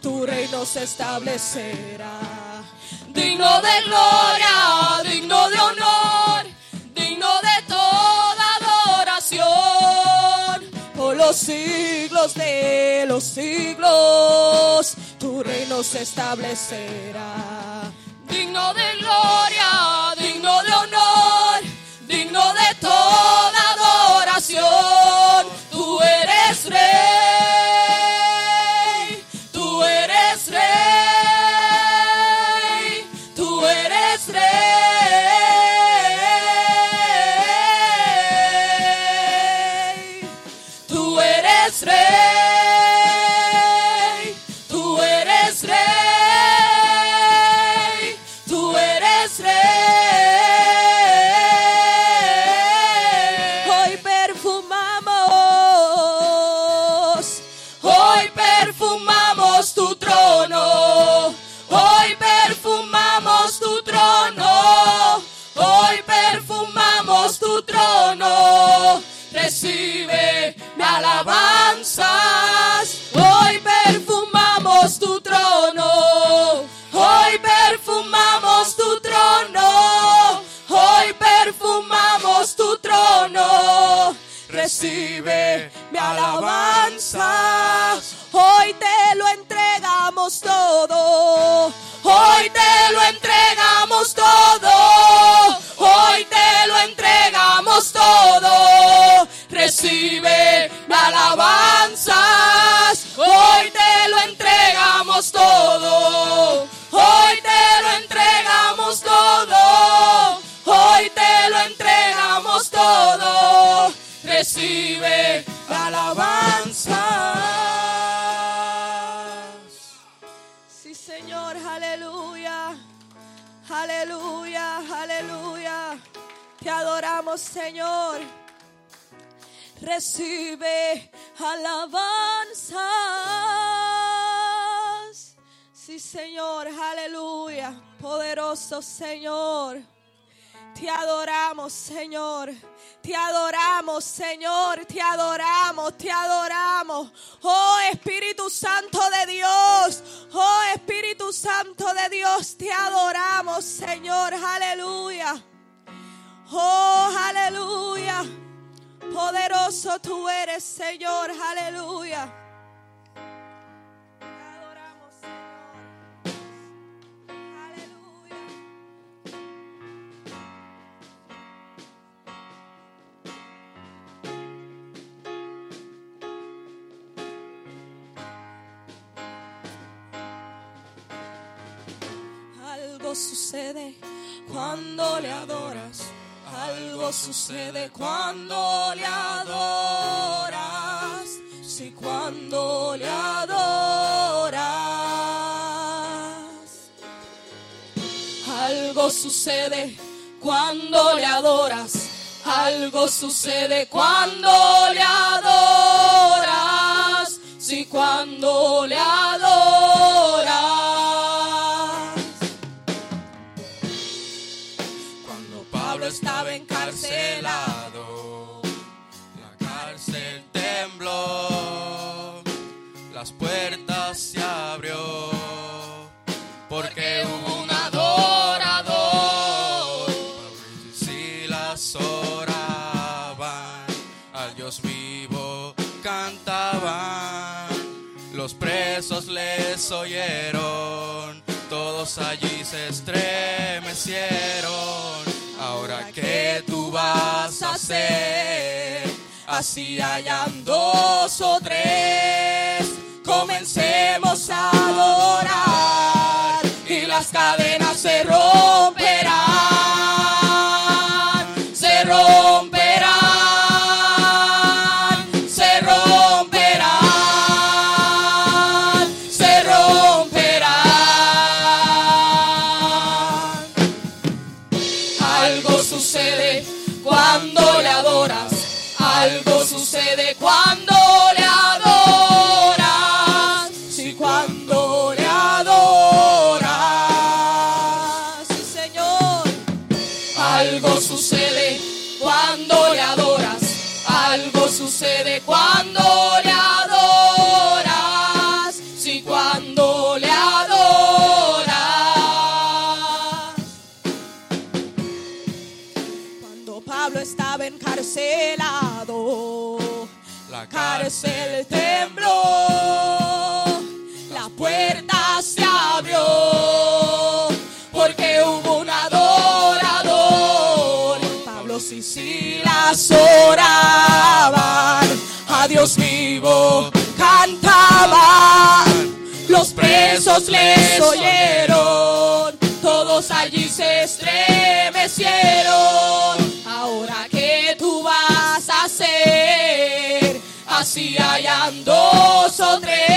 tu reino se establecerá. Digno de gloria, digno de honor, digno de toda adoración, por los siglos de los siglos, tu reino se establecerá. Digno de gloria, Aleluya, aleluya. Te adoramos, Señor. Recibe alabanzas. Sí, Señor, aleluya. Poderoso Señor. Te adoramos, Señor. Te adoramos, Señor. Te adoramos, te adoramos. Oh Espíritu Santo de Dios. Oh Espíritu Santo de Dios. Te adoramos, Señor. Aleluya. Oh, aleluya. Poderoso tú eres, Señor. Aleluya. Algo sucede cuando le adoras. Sí, cuando le adoras. Algo sucede cuando le adoras. Algo sucede cuando le adoras. Sí, cuando le adoras. Presos les oyeron, todos allí se estremecieron. Ahora que tú vas a hacer, así hayan dos o tres, comencemos a adorar y las cadenas se romperán, Algo sucede cuando le adoras. Algo sucede cuando le adoras. Si cuando le adoras. Cuando Pablo estaba encarcelado, la cárcel te Silas oraban, a Dios vivo cantaban, los presos les oyeron, todos allí se estremecieron. Ahora que tú vas a hacer, así hayan dos o tres,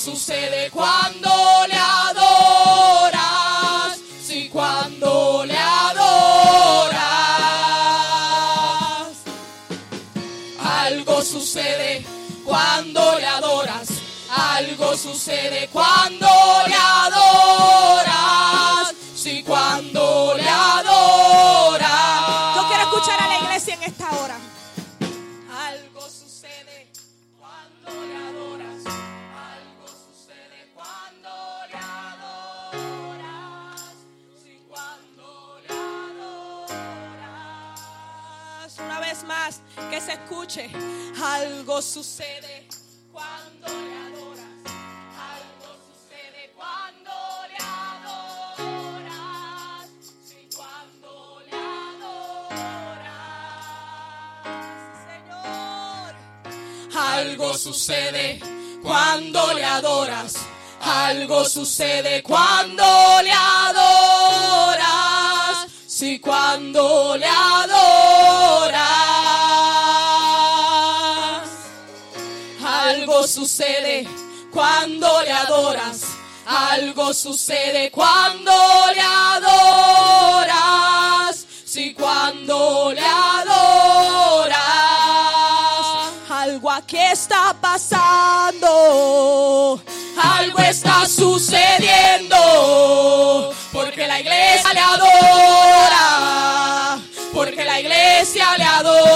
sucede cuando le adoras. Sí, cuando le adoras. Algo sucede cuando le adoras. Algo sucede cuando le adoras. Que se escuche. Algo sucede cuando le adoras. Algo sucede cuando le adoras. Sí, cuando le adoras. Señor. Algo sucede cuando le adoras. Algo sucede cuando le adoras. Sí, cuando le adoras. Sucede cuando le adoras. Algo sucede cuando le adoras. Sí, cuando le adoras. Algo aquí está pasando. Algo está sucediendo. Porque la iglesia le adora. Porque la iglesia le adora.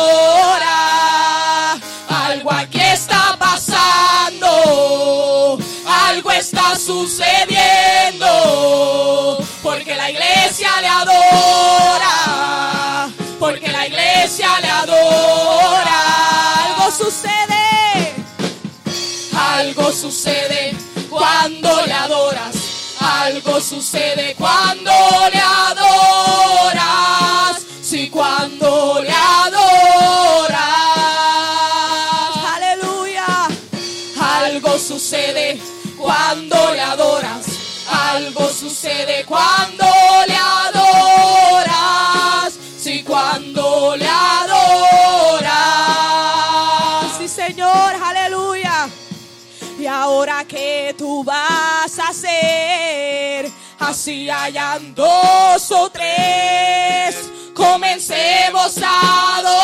Sucediendo. Porque la iglesia le adora. Porque la iglesia le adora. Algo sucede. Algo sucede cuando le adoras. Algo sucede cuando le adoras. Así hayan dos o tres, comencemos a adorar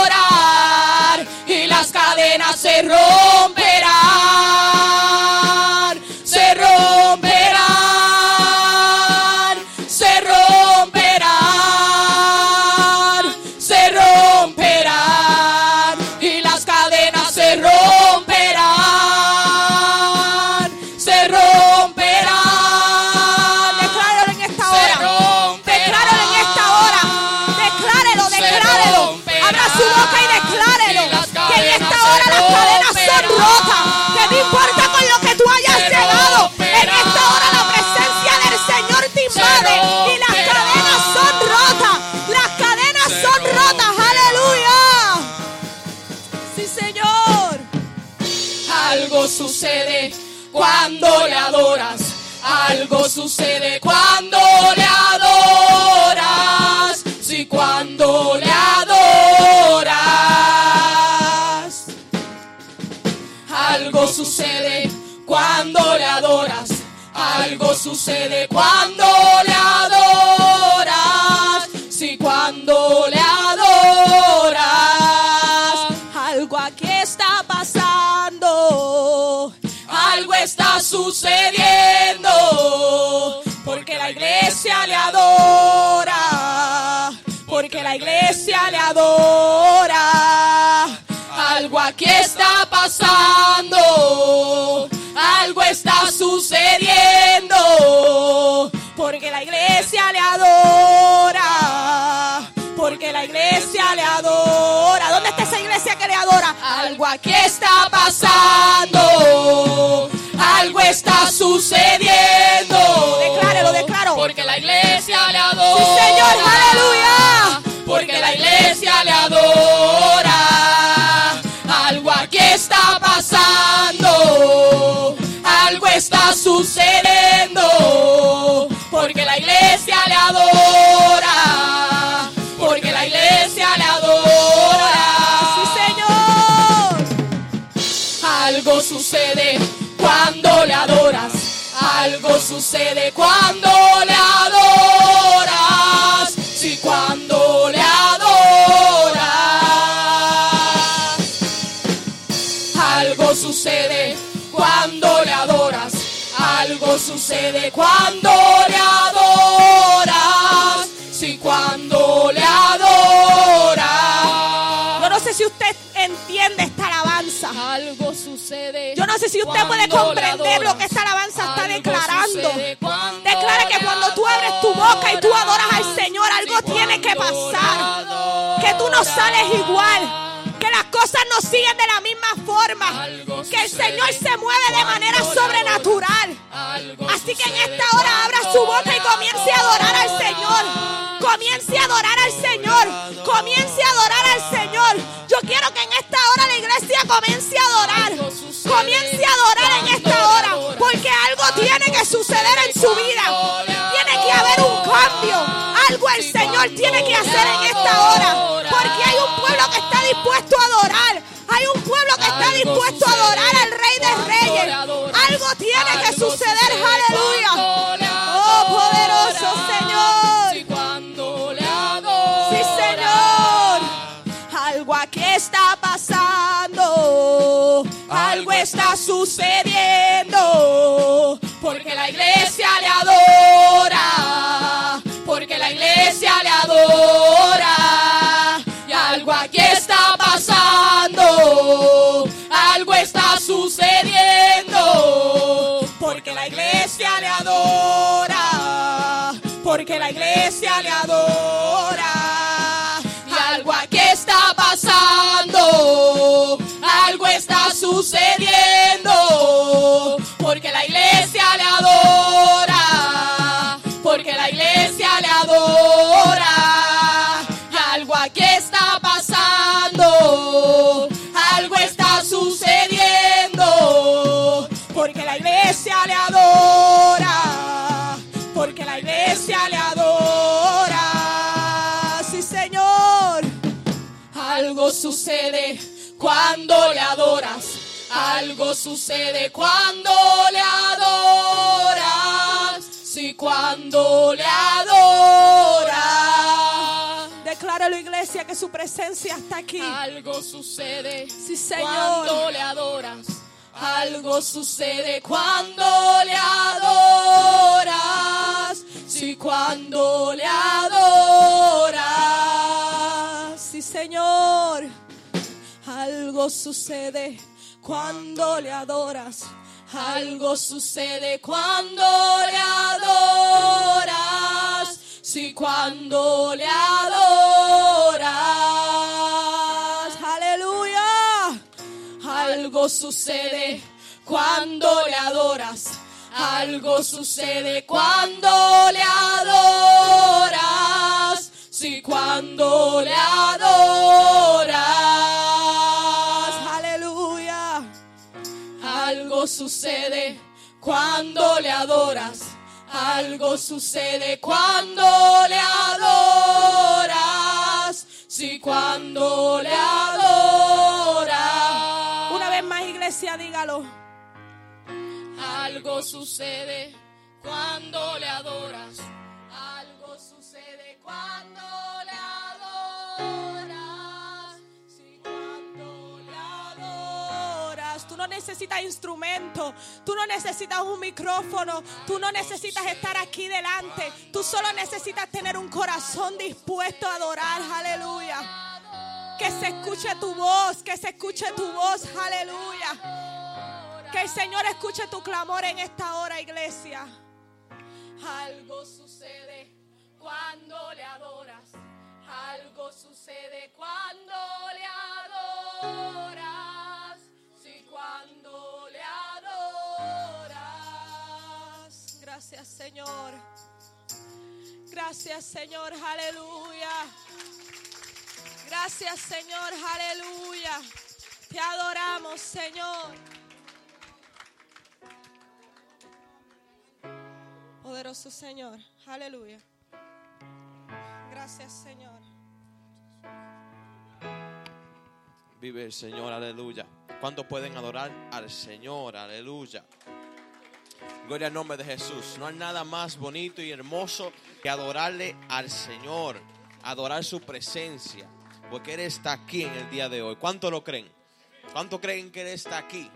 cuando le adoras. Algo sucede cuando le adoras. Sí, cuando le adoras. Algo sucede cuando le adoras. sucede cuando le pasando. Algo está sucediendo. Declárelo, declaro. Porque la iglesia le adora. Sí, Señor, aleluya. Porque la iglesia le adora. Algo aquí está pasando. Algo está sucediendo. Porque la iglesia le adora. Adoras. Algo sucede cuando le adoras. Si cuando le adoras. Algo sucede cuando le adoras. Algo sucede cuando le adoras. Si cuando le adoras. Yo no sé si usted entiende esta alabanza. Algo sucede. No sé si usted puede comprender lo que esta alabanza está declarando. Declara que cuando tú abres tu boca y tú adoras al. Señor, algo tiene que pasar. Que tú no sales igual. Que las cosas no siguen de la misma forma. Algo Que el Señor se mueve de manera sobrenatural. Así que en esta hora abra su boca y comience a adorar al Señor. Comience a adorar al Señor. Comience a adorar al Señor. Yo quiero que en esta hora la iglesia comience a adorar. Comience a adorar en esta hora. Porque algo tiene que suceder en su vida. Tiene que haber un cambio. Algo el Señor tiene que hacer en esta hora. Porque adorar. Hay un pueblo que está dispuesto a adorar al Rey de Reyes. Algo tiene que suceder. sucede Aleluya. Oh, poderoso. Señor. Sí, Señor. Algo aquí está pasando. Algo está sucediendo. Porque la iglesia iglesia le adora. Sucede cuando le adoras. Algo sucede cuando le adoras. Sí, cuando le adoras. Decláralo, iglesia, que su presencia está aquí. Algo sucede Sí, Señor. cuando le adoras. Algo sucede cuando le adoras. Sí, cuando le adoras. Sí, Señor. Algo sucede cuando le adoras. Algo sucede cuando le adoras. Sí, cuando le adoras. Aleluya. Algo sucede cuando le adoras. Algo sucede cuando le adoras. Sí, cuando le adoras. Sucede cuando le adoras. Algo sucede cuando le adoras. Sí, cuando le adoras. Una vez más, iglesia, dígalo. Algo sucede cuando le adoras. Algo sucede cuando le adoras. Necesitas instrumento, tú no necesitas un micrófono, tú no necesitas estar aquí delante, tú solo necesitas tener un corazón dispuesto a adorar, aleluya. Que se escuche tu voz, que se escuche tu voz, aleluya. Que el Señor escuche tu clamor en esta hora, iglesia. Algo sucede cuando le adoras. Algo sucede cuando le adoras. Cuando le adoras. Gracias, Señor. Gracias, Señor, aleluya. Gracias, Señor, aleluya. Te adoramos, Señor. Poderoso Señor, aleluya. Gracias, Señor. Vive el Señor, aleluya. ¿Cuántos pueden adorar al Señor? Aleluya. Gloria al nombre de Jesús. No hay nada más bonito y hermoso que adorarle al Señor, adorar su presencia, porque Él está aquí en el día de hoy. ¿Cuántos lo creen? ¿Cuántos creen que Él está aquí?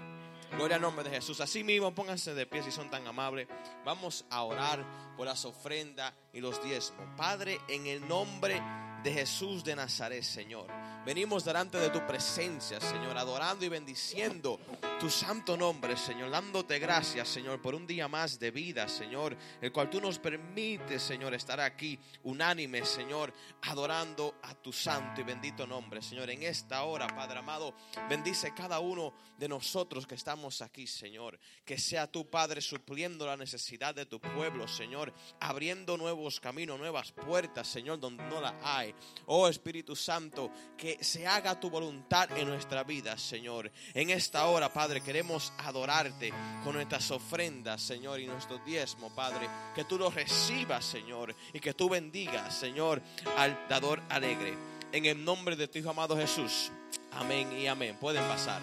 Gloria al nombre de Jesús. Así mismo, pónganse de pie si son tan amables. Vamos a orar por las ofrendas y los diezmos. Padre, en el nombre de Jesús de Nazaret, Señor. Venimos delante de tu presencia, Señor, adorando y bendiciendo tu santo nombre, Señor, dándote gracias, Señor, por un día más de vida, Señor, el cual tú nos permites, Señor, estar aquí unánime, Señor, adorando a tu santo y bendito nombre, Señor. En esta hora, Padre amado, bendice cada uno de nosotros que estamos aquí, Señor. Que sea tu Padre supliendo la necesidad de tu pueblo, Señor, abriendo nuevos caminos, nuevas puertas, Señor, donde no la hay. Oh Espíritu Santo, que se haga tu voluntad en nuestra vida, Señor. En esta hora, Padre, queremos adorarte con nuestras ofrendas, Señor, y nuestro diezmo, Padre. Que tú lo recibas, Señor, y que tú bendigas, Señor, al dador alegre. En el nombre de tu Hijo amado Jesús. Amén y amén. Pueden pasar.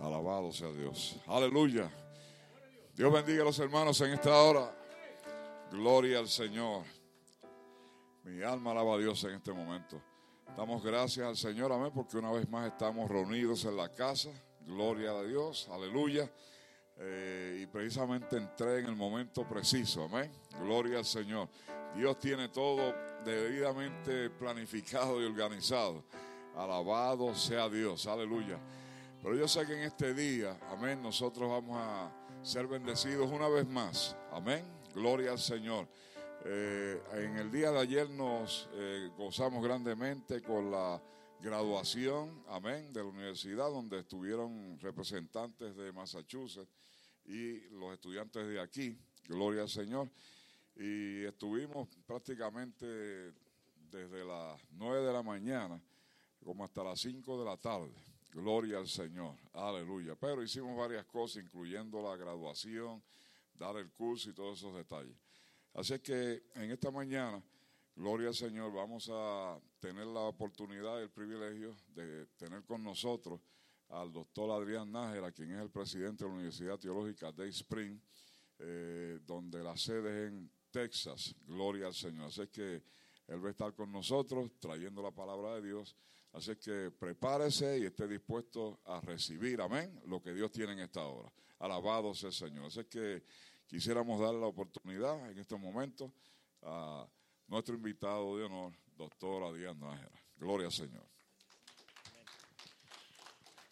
Alabado sea Dios. Aleluya. Dios bendiga a los hermanos en esta hora. Gloria al Señor. Mi alma alaba a Dios en este momento. Damos gracias al Señor, amén, porque una vez más estamos reunidos en la casa. Gloria a Dios, aleluya. Eh, y precisamente entré en el momento preciso, amén. Gloria al Señor. Dios tiene todo debidamente planificado y organizado. Alabado sea Dios, aleluya. Pero yo sé que en este día, amén, nosotros vamos a ser bendecidos una vez más. Amén. Gloria al Señor. Eh, en el día de ayer nos eh, gozamos grandemente con la graduación, amén, de la universidad donde estuvieron representantes de Massachusetts y los estudiantes de aquí. Gloria al Señor. Y estuvimos prácticamente desde las 9 de la mañana como hasta las 5 de la tarde. Gloria al Señor, aleluya. Pero hicimos varias cosas, incluyendo la graduación, dar el curso y todos esos detalles. Así que en esta mañana, gloria al Señor, vamos a tener la oportunidad y el privilegio de tener con nosotros al doctor Adrián Nájera, quien es el presidente de la Universidad Teológica Day Spring, eh, donde la sede es en Texas. Gloria al Señor. Así que él va a estar con nosotros trayendo la palabra de Dios. Así que prepárese y esté dispuesto a recibir, amén, lo que Dios tiene en esta hora. Alabado sea el Señor. Así que quisiéramos darle la oportunidad en este momento a nuestro invitado de honor, doctor Adrián Nájera. Gloria al Señor.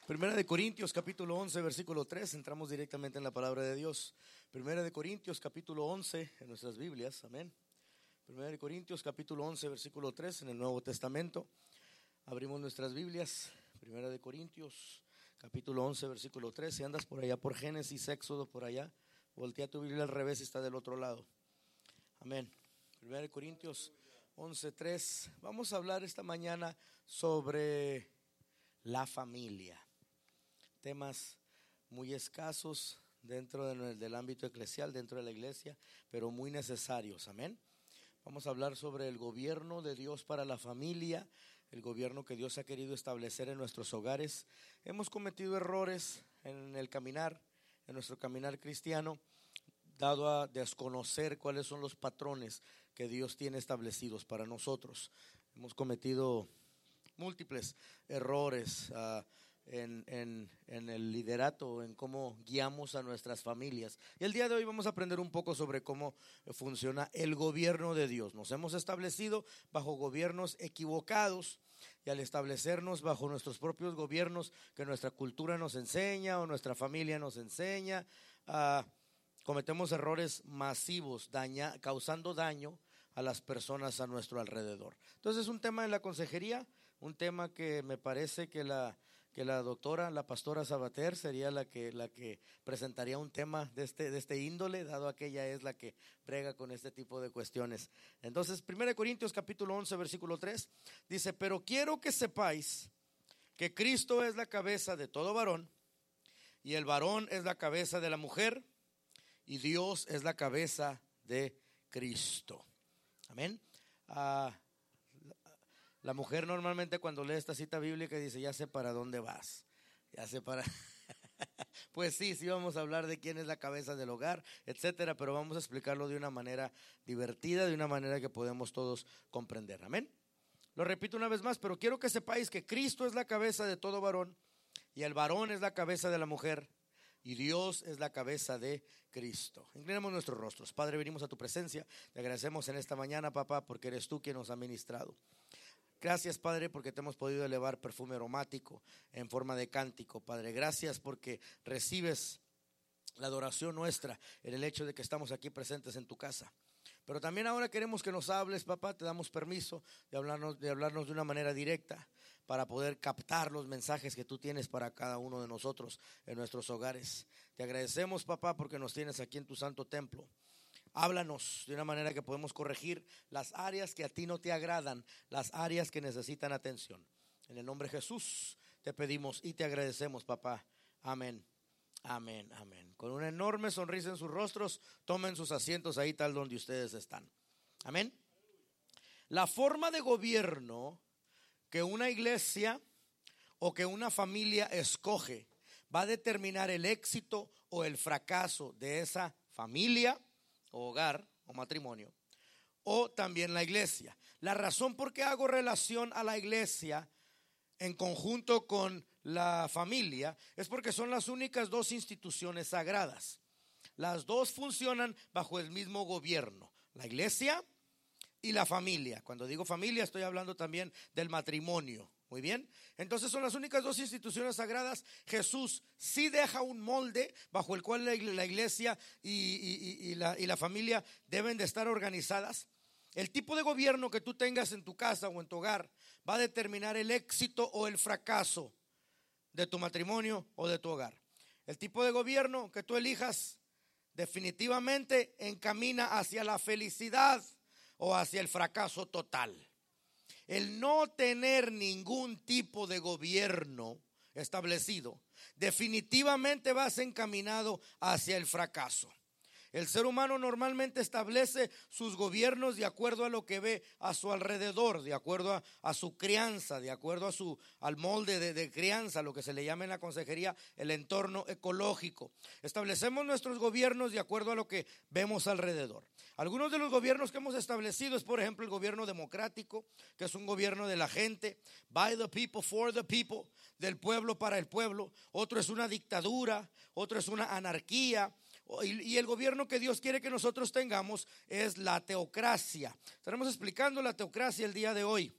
Primera de Corintios capítulo 11 versículo 3, entramos directamente en la palabra de Dios. Primera de Corintios capítulo 11 en nuestras Biblias, amén. Primera de Corintios capítulo 11 versículo 3 en el Nuevo Testamento. Abrimos nuestras Biblias, Primera de Corintios capítulo 11 versículo 3. Si andas por allá por Génesis, Éxodo por allá, voltea tu Biblia al revés está del otro lado. Amén. Primera de Corintios 11 3. Vamos a hablar esta mañana sobre la familia temas muy escasos dentro de- del ámbito eclesial, dentro de la iglesia, pero muy necesarios. Amén. Vamos a hablar sobre el gobierno de Dios para la familia, el gobierno que Dios ha querido establecer en nuestros hogares. Hemos cometido errores en el caminar, en nuestro caminar cristiano, dado a desconocer cuáles son los patrones que Dios tiene establecidos para nosotros. Hemos cometido múltiples errores ah, en, en- en el liderato, en cómo guiamos a nuestras familias. Y el día de hoy vamos a aprender un poco sobre cómo funciona el gobierno de Dios. Nos hemos establecido bajo gobiernos equivocados y al establecernos bajo nuestros propios gobiernos que nuestra cultura nos enseña o nuestra familia nos enseña, ah, cometemos errores masivos, daña, causando daño a las personas a nuestro alrededor. Entonces es un tema de la consejería, un tema que me parece que la, que la doctora, la pastora Sabater sería la que, la que presentaría un tema de este, de este índole, dado que ella es la que prega con este tipo de cuestiones. Entonces, 1 Corintios capítulo 11, versículo 3, dice, pero quiero que sepáis que Cristo es la cabeza de todo varón, y el varón es la cabeza de la mujer, y Dios es la cabeza de Cristo. Amén. Ah, la mujer normalmente cuando lee esta cita bíblica dice, ya sé para dónde vas, ya sé para... pues sí, sí vamos a hablar de quién es la cabeza del hogar, etcétera, pero vamos a explicarlo de una manera divertida, de una manera que podemos todos comprender. Amén. Lo repito una vez más, pero quiero que sepáis que Cristo es la cabeza de todo varón y el varón es la cabeza de la mujer y Dios es la cabeza de Cristo. Inclinemos nuestros rostros. Padre, venimos a tu presencia. Te agradecemos en esta mañana, papá, porque eres tú quien nos ha ministrado. Gracias, Padre, porque te hemos podido elevar perfume aromático en forma de cántico, Padre. Gracias porque recibes la adoración nuestra en el hecho de que estamos aquí presentes en tu casa. Pero también ahora queremos que nos hables, papá, te damos permiso de hablarnos, de hablarnos de una manera directa para poder captar los mensajes que tú tienes para cada uno de nosotros en nuestros hogares. Te agradecemos, papá, porque nos tienes aquí en tu santo templo. Háblanos de una manera que podemos corregir las áreas que a ti no te agradan, las áreas que necesitan atención. En el nombre de Jesús te pedimos y te agradecemos, papá. Amén. Amén, amén. Con una enorme sonrisa en sus rostros, tomen sus asientos ahí tal donde ustedes están. Amén. La forma de gobierno que una iglesia o que una familia escoge va a determinar el éxito o el fracaso de esa familia o hogar o matrimonio, o también la iglesia. La razón por qué hago relación a la iglesia en conjunto con la familia es porque son las únicas dos instituciones sagradas. Las dos funcionan bajo el mismo gobierno, la iglesia y la familia. Cuando digo familia estoy hablando también del matrimonio. Muy bien. Entonces son las únicas dos instituciones sagradas. Jesús sí deja un molde bajo el cual la iglesia y, la, y, la, familia deben de estar organizadas. El tipo de gobierno que tú tengas en tu casa o en tu hogar va a determinar el éxito o el fracaso de tu matrimonio o de tu hogar. El tipo de gobierno que tú elijas definitivamente encamina hacia la felicidad o hacia el fracaso total el no tener ningún tipo de gobierno establecido, definitivamente vas encaminado hacia el fracaso. El ser humano normalmente establece sus gobiernos de acuerdo a lo que ve a su alrededor, de acuerdo a, su crianza, de acuerdo a su, al molde de, de, crianza, lo que se le llama en la consejería el entorno ecológico. Establecemos nuestros gobiernos de acuerdo a lo que vemos alrededor. Algunos de los gobiernos que hemos establecido es, por ejemplo, el gobierno democrático, que es un gobierno de la gente, by the people, for the people, del pueblo para el pueblo. Otro es una dictadura, otro es una anarquía y, el gobierno que Dios quiere que nosotros tengamos es la teocracia. Estaremos explicando la teocracia el día de hoy.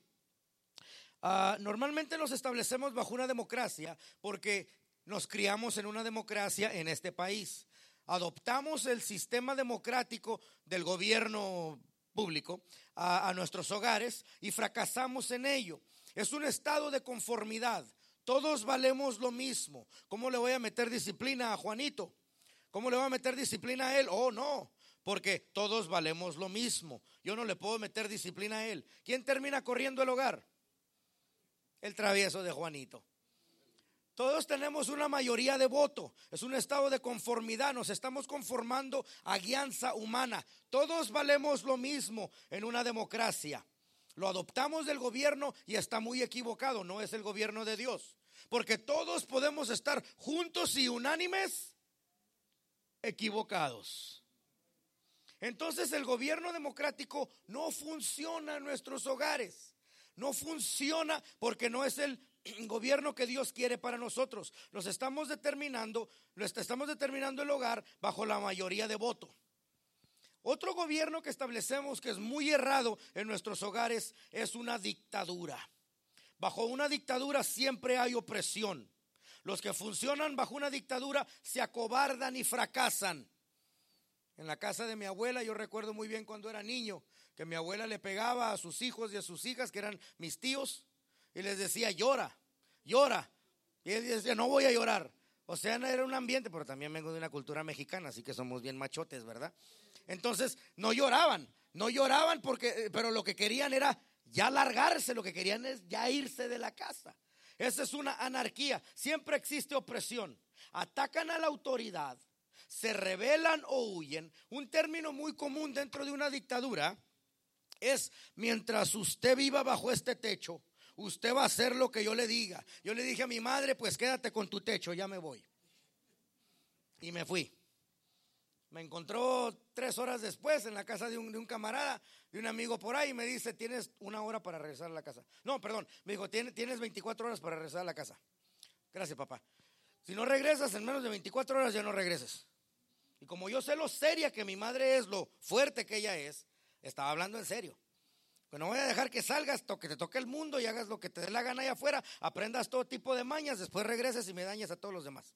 Ah, normalmente nos establecemos bajo una democracia porque nos criamos en una democracia en este país. Adoptamos el sistema democrático del gobierno público a nuestros hogares y fracasamos en ello. Es un estado de conformidad. Todos valemos lo mismo. ¿Cómo le voy a meter disciplina a Juanito? ¿Cómo le va a meter disciplina a él? Oh, no, porque todos valemos lo mismo. Yo no le puedo meter disciplina a él. ¿Quién termina corriendo el hogar? El travieso de Juanito. Todos tenemos una mayoría de voto. Es un estado de conformidad. Nos estamos conformando a guianza humana. Todos valemos lo mismo en una democracia. Lo adoptamos del gobierno y está muy equivocado. No es el gobierno de Dios. Porque todos podemos estar juntos y unánimes equivocados. Entonces el gobierno democrático no funciona en nuestros hogares. No funciona porque no es el gobierno que Dios quiere para nosotros. Nos estamos determinando, estamos determinando el hogar bajo la mayoría de voto. Otro gobierno que establecemos que es muy errado en nuestros hogares es una dictadura. Bajo una dictadura siempre hay opresión. Los que funcionan bajo una dictadura se acobardan y fracasan. En la casa de mi abuela, yo recuerdo muy bien cuando era niño, que mi abuela le pegaba a sus hijos y a sus hijas, que eran mis tíos, y les decía, llora, llora. Y él decía, no voy a llorar. O sea, era un ambiente, pero también vengo de una cultura mexicana, así que somos bien machotes, ¿verdad? Entonces, no lloraban, no lloraban porque, eh, pero lo que querían era ya largarse, lo que querían es ya irse de la casa. Esa es una anarquía. Siempre existe opresión. Atacan a la autoridad, se rebelan o huyen. Un término muy común dentro de una dictadura es mientras usted viva bajo este techo, usted va a hacer lo que yo le diga. Yo le dije a mi madre, pues quédate con tu techo, ya me voy. Y me fui. Me encontró tres horas después en la casa de un, camarada, de un amigo por ahí, y me dice, tienes una hora para regresar a la casa. No, perdón, me dijo, tienes 24 horas para regresar a la casa. Gracias, papá. Si no regresas en menos de 24 horas, ya no regreses. Y como yo sé lo seria que mi madre es, lo fuerte que ella es, estaba hablando en serio. No voy a dejar que salgas, que te toque el mundo y hagas lo que te dé la gana allá afuera, aprendas todo tipo de mañas, después regreses y me dañes a todos los demás.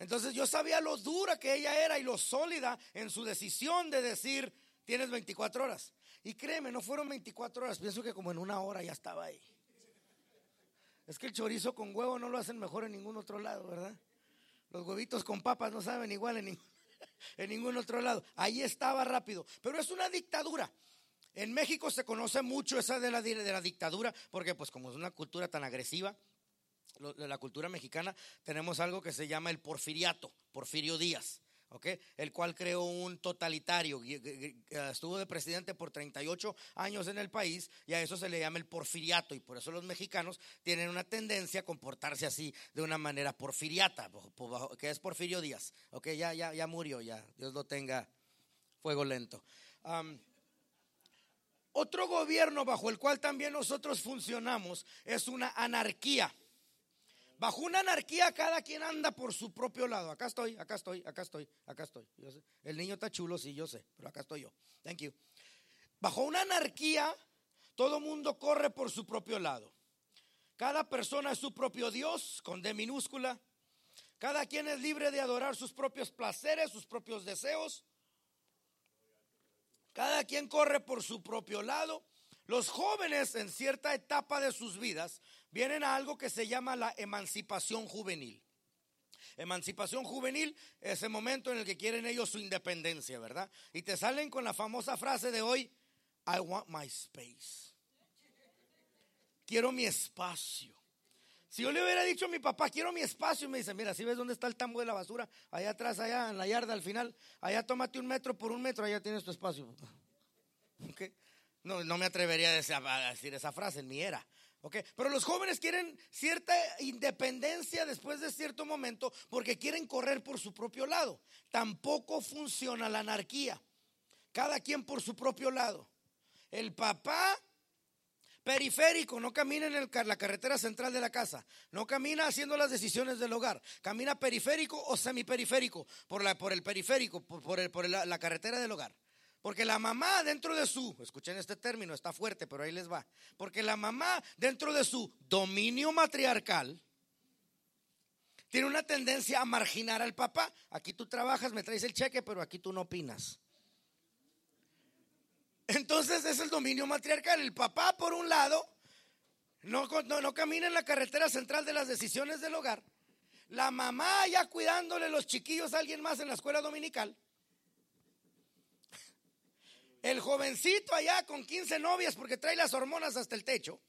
Entonces yo sabía lo dura que ella era y lo sólida en su decisión de decir, tienes 24 horas. Y créeme, no fueron 24 horas, pienso que como en una hora ya estaba ahí. Es que el chorizo con huevo no lo hacen mejor en ningún otro lado, ¿verdad? Los huevitos con papas no saben igual en, en ningún otro lado. Ahí estaba rápido. Pero es una dictadura. En México se conoce mucho esa de la, de la dictadura, porque pues como es una cultura tan agresiva, de la cultura mexicana, tenemos algo que se llama el porfiriato, Porfirio Díaz. El cual creó un totalitario, estuvo de presidente por 38 años en el país y a eso se le llama el porfiriato y por eso los mexicanos tienen una tendencia a comportarse así de una manera porfiriata, que es Porfirio Díaz, okay, ya, ya, ya murió, ya, Dios lo tenga fuego lento. otro gobierno bajo el cual también nosotros funcionamos es una anarquía. Bajo una anarquía cada quien anda por su propio lado. Acá estoy, acá estoy, acá estoy, acá estoy. El niño está chulo, sí, yo sé, pero acá estoy yo. Thank you. Bajo una anarquía, todo mundo corre por su propio lado. Cada persona es su propio Dios, con D minúscula. Cada quien es libre de adorar sus propios placeres, sus propios deseos. Cada quien corre por su propio lado. Los jóvenes en cierta etapa de sus vidas vienen a algo que se llama la emancipación juvenil. Emancipación juvenil es el momento en el que quieren ellos su independencia, ¿verdad? Y te salen con la famosa frase de hoy, I want my space. Quiero mi espacio. Si yo le hubiera dicho a mi papá, quiero mi espacio, me dice, mira, si ves dónde está el tambo de la basura, allá atrás, allá en la yarda al final, allá tómate un metro por un metro, allá tienes tu espacio. ¿Okay? No, no me atrevería a decir esa frase en mi era. Pero los jóvenes quieren cierta independencia después de cierto momento porque quieren correr por su propio lado. Tampoco funciona la anarquía. Cada quien por su propio lado. El papá periférico no camina en la carretera central de la casa, no camina haciendo las decisiones del hogar, camina periférico o semiperiférico por, la, por el periférico, por la carretera del hogar. Porque la mamá dentro de su, escuchen este término, está fuerte, pero ahí les va. Porque la mamá dentro de su dominio matriarcal tiene una tendencia a marginar al papá. Aquí tú trabajas, me traes el cheque, pero aquí tú no opinas. Entonces es el dominio matriarcal. El papá, por un lado, no, no, no camina en la carretera central de las decisiones del hogar. La mamá ya cuidándole los chiquillos a alguien más en la escuela dominical. El jovencito allá con 15 novias porque trae las hormonas hasta el techo.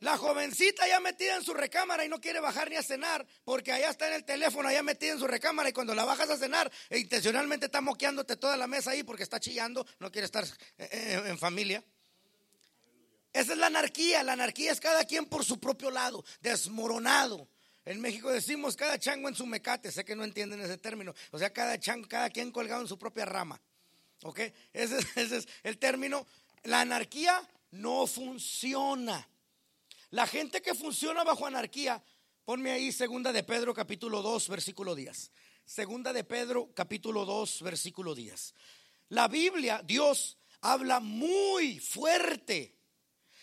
La jovencita ya metida en su recámara y no quiere bajar ni a cenar porque allá está en el teléfono, allá metida en su recámara y cuando la bajas a cenar, e intencionalmente está moqueándote toda la mesa ahí porque está chillando, no quiere estar eh, eh, en familia. Esa es la anarquía, la anarquía es cada quien por su propio lado, desmoronado. En México decimos cada chango en su mecate, sé que no entienden ese término, o sea, cada chango, cada quien colgado en su propia rama. ¿Ok? Ese, es el término. La anarquía no funciona. La gente que funciona bajo anarquía, ponme ahí segunda de Pedro capítulo 2 versículo 10. Segunda de Pedro capítulo 2 versículo 10. La Biblia, Dios habla muy fuerte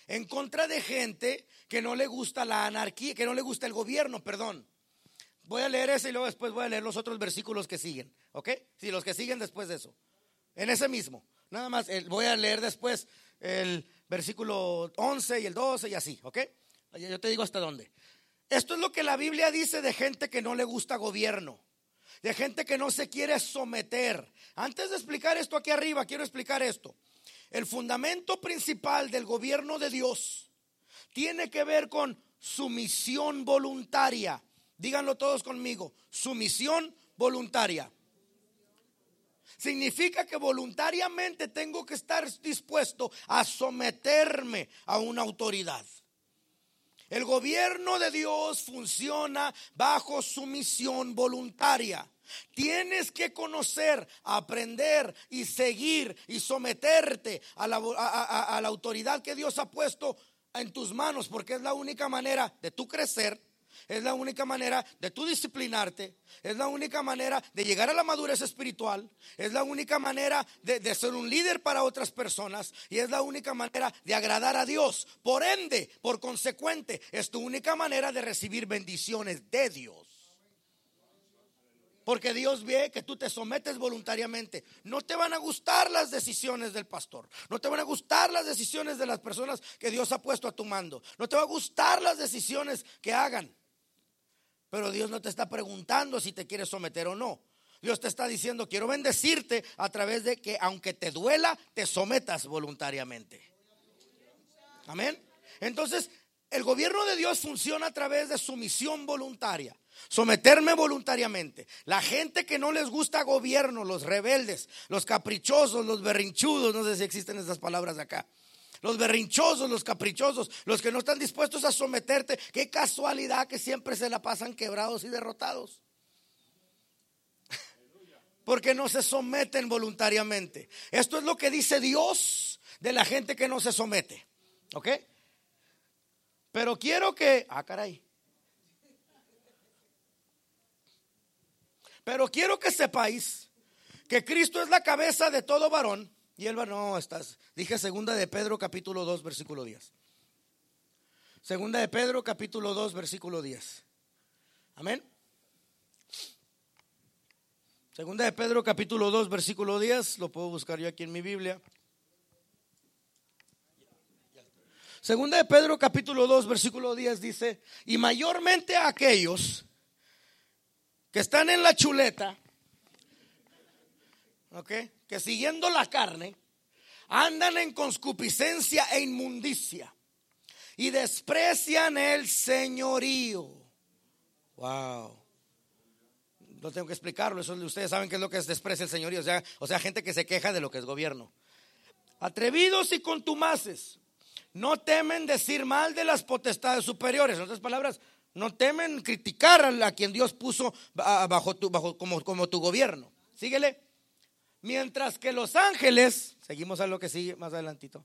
en contra de gente que no le gusta la anarquía, que no le gusta el gobierno, perdón. Voy a leer ese y luego después voy a leer los otros versículos que siguen. ¿Ok? Sí, los que siguen después de eso. En ese mismo. Nada más, voy a leer después el versículo 11 y el 12 y así. ¿Ok? Yo te digo hasta dónde. Esto es lo que la Biblia dice de gente que no le gusta gobierno. De gente que no se quiere someter. Antes de explicar esto aquí arriba, quiero explicar esto. El fundamento principal del gobierno de Dios tiene que ver con sumisión voluntaria. Díganlo todos conmigo, sumisión voluntaria. Significa que voluntariamente tengo que estar dispuesto a someterme a una autoridad. El gobierno de Dios funciona bajo sumisión voluntaria. Tienes que conocer, aprender y seguir y someterte a la, autoridad que Dios ha puesto en tus manos, porque es la única manera de tú crecer es la única manera de tú disciplinarte, es la única manera de llegar a la madurez espiritual, es la única manera de, ser un líder para otras personas y es la única manera de agradar a Dios. Por ende, por consecuente, es tu única manera de recibir bendiciones de Dios. Porque Dios ve que tú te sometes voluntariamente. No te van a gustar las decisiones del pastor. No te van a gustar las decisiones de las personas que Dios ha puesto a tu mando. No te va a gustar las decisiones que hagan. Pero Dios no te está preguntando si te quieres someter o no. Dios te está diciendo, quiero bendecirte a través de que aunque te duela, te sometas voluntariamente. Amén. Entonces, el gobierno de Dios funciona a través de sumisión voluntaria. Someterme voluntariamente. La gente que no les gusta gobierno, los rebeldes, los caprichosos, los berrinchudos, no sé si existen esas palabras acá los berrinchosos, los caprichosos, los que no están dispuestos a someterte. Qué casualidad que siempre se la pasan quebrados y derrotados. Porque no se someten voluntariamente. Esto es lo que dice Dios de la gente que no se somete. ¿Ok? Pero quiero que... Ah, caray. Pero quiero que sepáis que Cristo es la cabeza de todo varón y él va, no, estás. Dije segunda de Pedro capítulo 2 versículo 10. Segunda de Pedro capítulo 2 versículo 10. Amén. Segunda de Pedro capítulo 2 versículo 10, lo puedo buscar yo aquí en mi Biblia. Segunda de Pedro capítulo 2 versículo 10 dice, y mayormente a aquellos que están en la chuleta, ¿ok? Que siguiendo la carne andan en conscupiscencia e inmundicia y desprecian el señorío. Wow. No tengo que explicarlo, eso ustedes saben qué es lo que es desprecia el señorío, o sea, o sea, gente que se queja de lo que es gobierno. Atrevidos y contumaces, no temen decir mal de las potestades superiores, en otras palabras, no temen criticar a, quien Dios puso bajo tu, bajo, como, como tu gobierno. Síguele. Mientras que los ángeles, seguimos a lo que sigue más adelantito.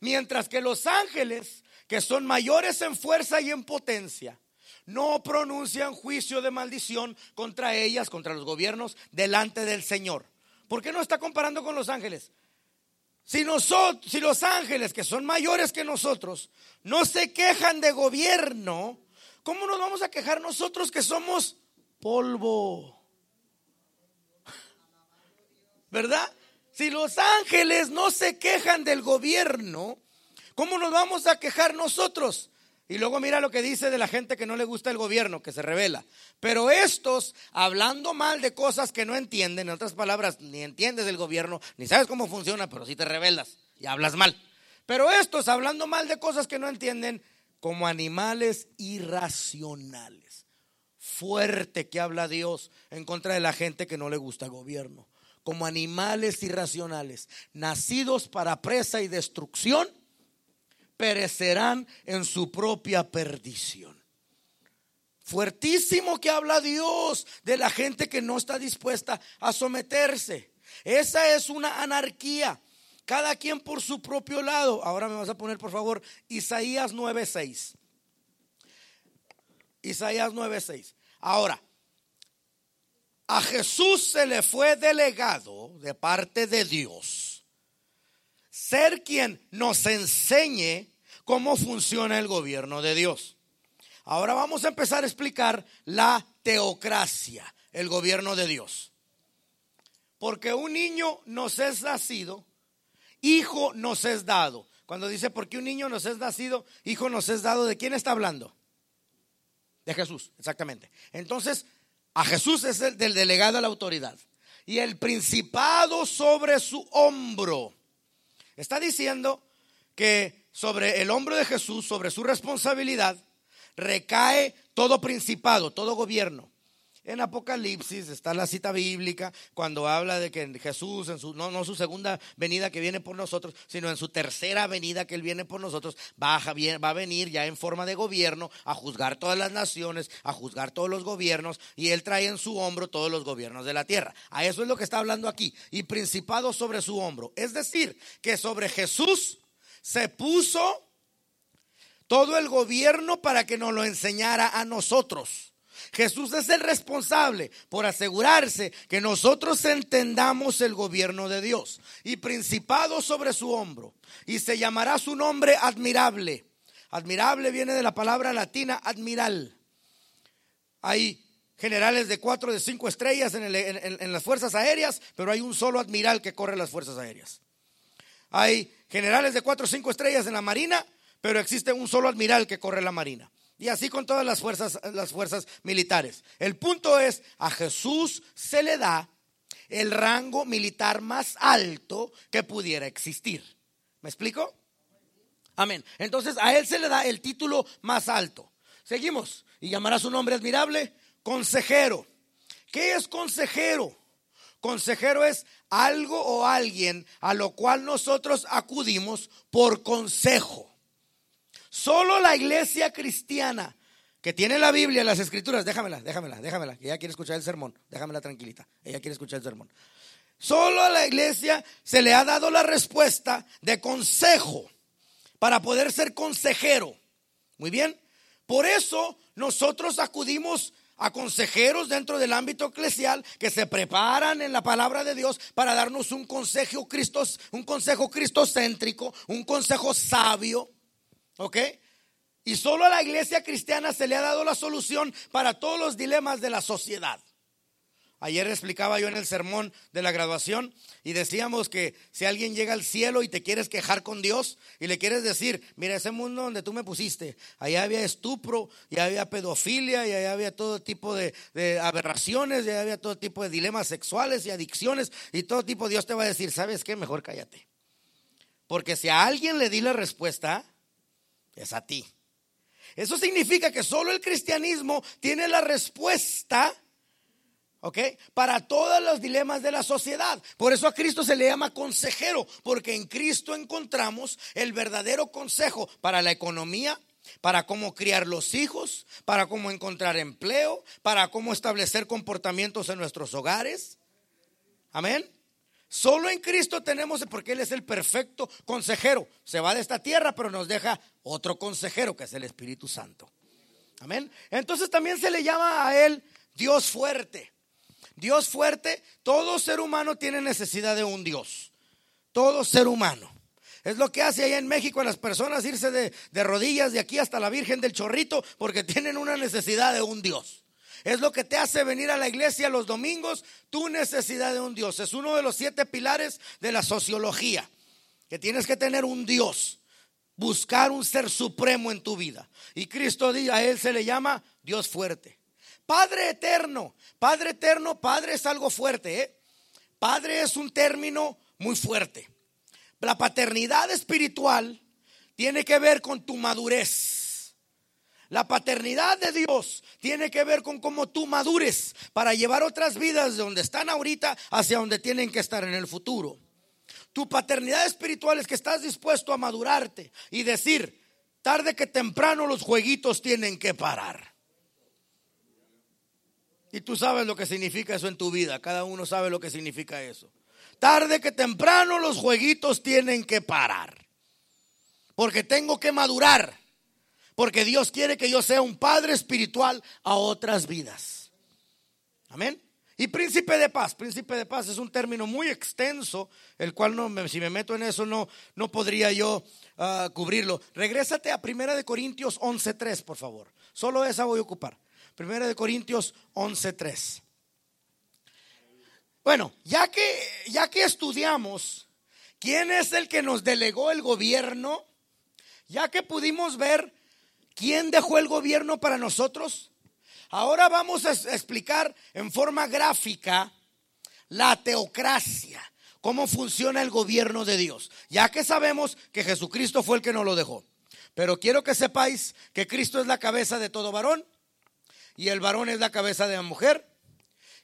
Mientras que los ángeles, que son mayores en fuerza y en potencia, no pronuncian juicio de maldición contra ellas, contra los gobiernos, delante del Señor. ¿Por qué no está comparando con los ángeles? Si, nosotros, si los ángeles, que son mayores que nosotros, no se quejan de gobierno, ¿cómo nos vamos a quejar nosotros que somos polvo. ¿Verdad? Si los ángeles no se quejan del gobierno, ¿cómo nos vamos a quejar nosotros? Y luego mira lo que dice de la gente que no le gusta el gobierno, que se revela. Pero estos, hablando mal de cosas que no entienden, en otras palabras, ni entiendes el gobierno, ni sabes cómo funciona, pero sí te revelas y hablas mal. Pero estos, hablando mal de cosas que no entienden, como animales irracionales fuerte que habla Dios en contra de la gente que no le gusta el gobierno. Como animales irracionales, nacidos para presa y destrucción, perecerán en su propia perdición. Fuertísimo que habla Dios de la gente que no está dispuesta a someterse. Esa es una anarquía. Cada quien por su propio lado. Ahora me vas a poner, por favor, Isaías 9:6. Isaías 9:6. Ahora, a Jesús se le fue delegado de parte de Dios ser quien nos enseñe cómo funciona el gobierno de Dios. Ahora vamos a empezar a explicar la teocracia, el gobierno de Dios. Porque un niño nos es nacido, hijo nos es dado. Cuando dice porque un niño nos es nacido, hijo nos es dado, ¿de quién está hablando? De Jesús, exactamente. Entonces, a Jesús es el del delegado a la autoridad. Y el principado sobre su hombro. Está diciendo que sobre el hombro de Jesús, sobre su responsabilidad, recae todo principado, todo gobierno. En Apocalipsis está la cita bíblica cuando habla de que Jesús, en su, no, no su segunda venida que viene por nosotros, sino en su tercera venida que Él viene por nosotros, va a, va a venir ya en forma de gobierno a juzgar todas las naciones, a juzgar todos los gobiernos, y Él trae en su hombro todos los gobiernos de la tierra. A eso es lo que está hablando aquí. Y principado sobre su hombro. Es decir, que sobre Jesús se puso todo el gobierno para que nos lo enseñara a nosotros. Jesús es el responsable por asegurarse que nosotros entendamos el gobierno de Dios y principado sobre su hombro. Y se llamará su nombre admirable. Admirable viene de la palabra latina admiral. Hay generales de cuatro, de cinco estrellas en, en las fuerzas aéreas, pero hay un solo admiral que corre las fuerzas aéreas. Hay generales de cuatro o cinco estrellas en la marina, pero existe un solo admiral que corre la marina. Y así con todas las fuerzas, las fuerzas militares. El punto es, a Jesús se le da el rango militar más alto que pudiera existir. ¿Me explico? Amén. Entonces a él se le da el título más alto. Seguimos. Y llamará su nombre admirable, consejero. ¿Qué es consejero? Consejero es algo o alguien a lo cual nosotros acudimos por consejo. Solo la iglesia cristiana que tiene la Biblia, las escrituras, déjamela, déjamela, déjamela, ella quiere escuchar el sermón, déjamela tranquilita, ella quiere escuchar el sermón. Solo a la iglesia se le ha dado la respuesta de consejo para poder ser consejero. Muy bien, por eso nosotros acudimos a consejeros dentro del ámbito eclesial que se preparan en la palabra de Dios para darnos un consejo cristos, un consejo cristocéntrico, un consejo sabio ¿Ok? Y solo a la iglesia cristiana se le ha dado la solución para todos los dilemas de la sociedad. Ayer explicaba yo en el sermón de la graduación y decíamos que si alguien llega al cielo y te quieres quejar con Dios y le quieres decir, mira ese mundo donde tú me pusiste, allá había estupro, y había pedofilia, y allá había todo tipo de, aberraciones, y había todo tipo de dilemas sexuales y adicciones y todo tipo, Dios te va a decir, ¿sabes qué? Mejor cállate. Porque si a alguien le di la respuesta, es a ti. Eso significa que solo el cristianismo tiene la respuesta, ¿ok? Para todos los dilemas de la sociedad. Por eso a Cristo se le llama consejero, porque en Cristo encontramos el verdadero consejo para la economía, para cómo criar los hijos, para cómo encontrar empleo, para cómo establecer comportamientos en nuestros hogares. Amén. Solo en Cristo tenemos, porque Él es el perfecto consejero. Se va de esta tierra, pero nos deja otro consejero, que es el Espíritu Santo. Amén. Entonces también se le llama a Él Dios fuerte. Dios fuerte, todo ser humano tiene necesidad de un Dios. Todo ser humano. Es lo que hace allá en México a las personas irse de, de rodillas de aquí hasta la Virgen del Chorrito porque tienen una necesidad de un Dios. Es lo que te hace venir a la iglesia los domingos, tu necesidad de un Dios. Es uno de los siete pilares de la sociología, que tienes que tener un Dios, buscar un ser supremo en tu vida. Y Cristo a él se le llama Dios fuerte. Padre eterno, Padre eterno, Padre es algo fuerte. ¿eh? Padre es un término muy fuerte. La paternidad espiritual tiene que ver con tu madurez. La paternidad de Dios tiene que ver con cómo tú madures para llevar otras vidas de donde están ahorita hacia donde tienen que estar en el futuro. Tu paternidad espiritual es que estás dispuesto a madurarte y decir, tarde que temprano los jueguitos tienen que parar. Y tú sabes lo que significa eso en tu vida, cada uno sabe lo que significa eso. Tarde que temprano los jueguitos tienen que parar. Porque tengo que madurar. Porque Dios quiere que yo sea un padre espiritual a otras vidas. Amén. Y príncipe de paz, príncipe de paz es un término muy extenso, el cual no, si me meto en eso no, no podría yo ah, cubrirlo. Regrésate a Primera de Corintios 11.3, por favor. Solo esa voy a ocupar. Primera de Corintios 11.3. Bueno, ya que, ya que estudiamos quién es el que nos delegó el gobierno, ya que pudimos ver quién dejó el gobierno para nosotros, ahora vamos a explicar en forma gráfica la teocracia, cómo funciona el gobierno de Dios, ya que sabemos que Jesucristo fue el que nos lo dejó. Pero quiero que sepáis que Cristo es la cabeza de todo varón y el varón es la cabeza de la mujer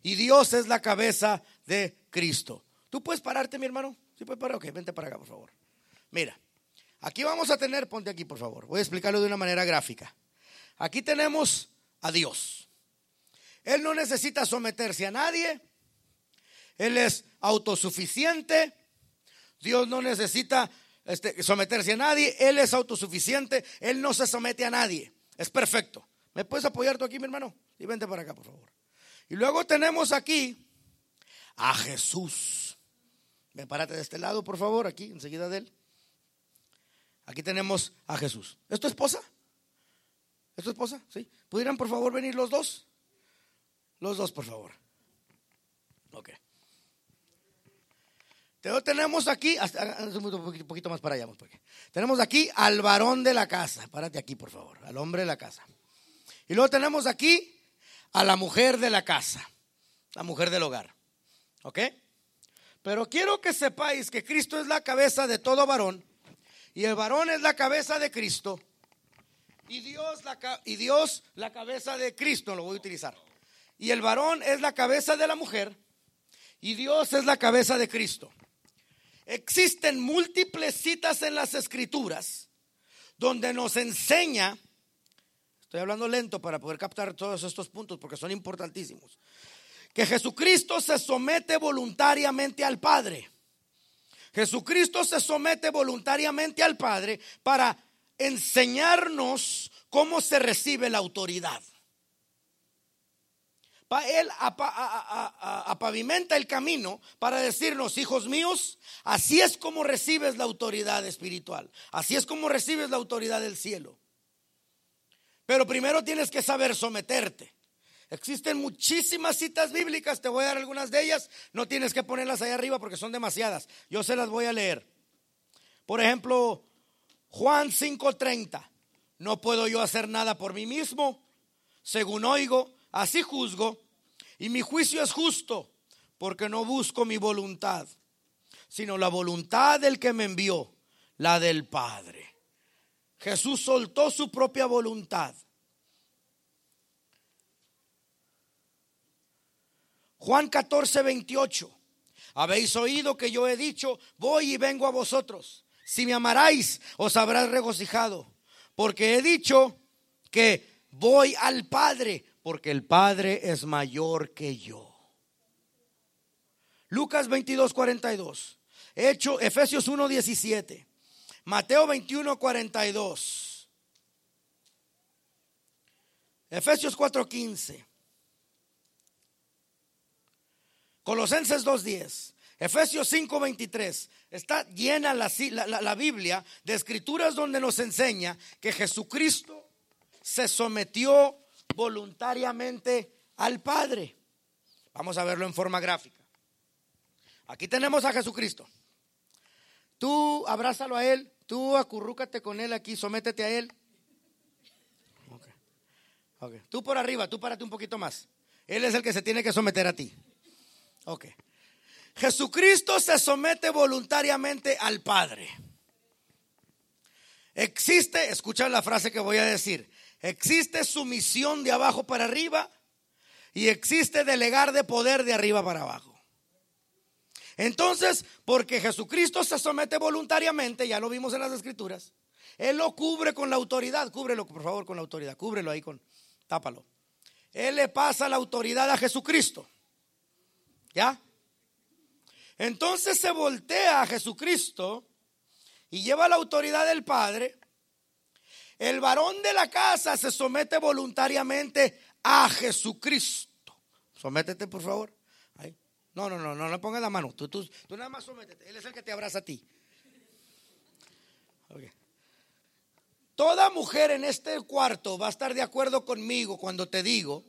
y Dios es la cabeza de Cristo. ¿Tú puedes pararte, mi hermano? ¿Sí puedes parar? Ok, vente para acá, por favor. Mira, aquí vamos a tener, ponte aquí, por favor. Voy a explicarlo de una manera gráfica. Aquí tenemos a Dios. Él no necesita someterse a nadie. Él es autosuficiente. Dios no necesita este, someterse a nadie. Él es autosuficiente. Él no se somete a nadie. Es perfecto. ¿Me puedes apoyar tú aquí, mi hermano? Y vente para acá, por favor. Y luego tenemos aquí a Jesús. Ven, párate de este lado, por favor, aquí, enseguida de él. Aquí tenemos a Jesús. ¿Es tu esposa? ¿Es tu esposa? ¿Sí? ¿Pudieran, por favor, venir los dos? Los dos, por favor. Ok. Te- Tenemos aquí, hasta un poquito, más para allá. Tenemos aquí al varón de la casa. Párate aquí, por favor. Al hombre de la casa. Y luego tenemos aquí a la mujer de la casa. La mujer del hogar. ¿Ok? Pero quiero que sepáis que Cristo es la cabeza de todo varón. Y el varón es la cabeza de Cristo. Y Dios la, y Dios la cabeza de Cristo, lo voy a utilizar. Y el varón es la cabeza de la mujer. Y Dios es la cabeza de Cristo. Existen múltiples citas en las escrituras donde nos enseña, estoy hablando lento para poder captar todos estos puntos porque son importantísimos, que Jesucristo se somete voluntariamente al Padre. Jesucristo se somete voluntariamente al Padre para enseñarnos cómo se recibe la autoridad. Él apavimenta el camino para decirnos, hijos míos, así es como recibes la autoridad espiritual, así es como recibes la autoridad del cielo. Pero primero tienes que saber someterte. Existen muchísimas citas bíblicas, te voy a dar algunas de ellas, no tienes que ponerlas ahí arriba porque son demasiadas, yo se las voy a leer. Por ejemplo, Juan 5:30, no puedo yo hacer nada por mí mismo, según oigo, así juzgo, y mi juicio es justo, porque no busco mi voluntad, sino la voluntad del que me envió, la del Padre. Jesús soltó su propia voluntad. Juan 14, 28. Habéis oído que yo he dicho, voy y vengo a vosotros. Si me amaráis, os habrás regocijado. Porque he dicho que voy al Padre, porque el Padre es mayor que yo. Lucas 22, 42. Hecho, Efesios 1, 17. Mateo 21, 42. Efesios 4, 15. Colosenses 2.10, Efesios 5.23. Está llena la, la- Biblia de escrituras donde nos enseña que Jesucristo se sometió voluntariamente al Padre. Vamos a verlo en forma gráfica. Aquí tenemos a Jesucristo. Tú abrázalo a Él, tú acurrúcate con Él aquí, sométete a Él. Ok. Ok. Tú por arriba, tú párate un poquito más. Él es el que se tiene que someter a ti. Ok. Jesucristo se somete voluntariamente al Padre. Existe, escucha la frase que voy a decir, existe sumisión de abajo para arriba y existe delegar de poder de arriba para abajo. Entonces, porque Jesucristo se somete voluntariamente, ya lo vimos en las escrituras, Él lo cubre con la autoridad, cúbrelo por favor con la autoridad, cúbrelo ahí con, tápalo. Él le pasa la autoridad a Jesucristo. ¿Ya? Entonces se voltea a Jesucristo y lleva la autoridad del Padre. El varón de la casa se somete voluntariamente a Jesucristo. Sométete, por favor. No, no, no, no le pongas la mano. Tú, tú, tú nada más sométete. Él es el que te abraza a ti. Toda mujer en este cuarto va a estar de acuerdo conmigo cuando te digo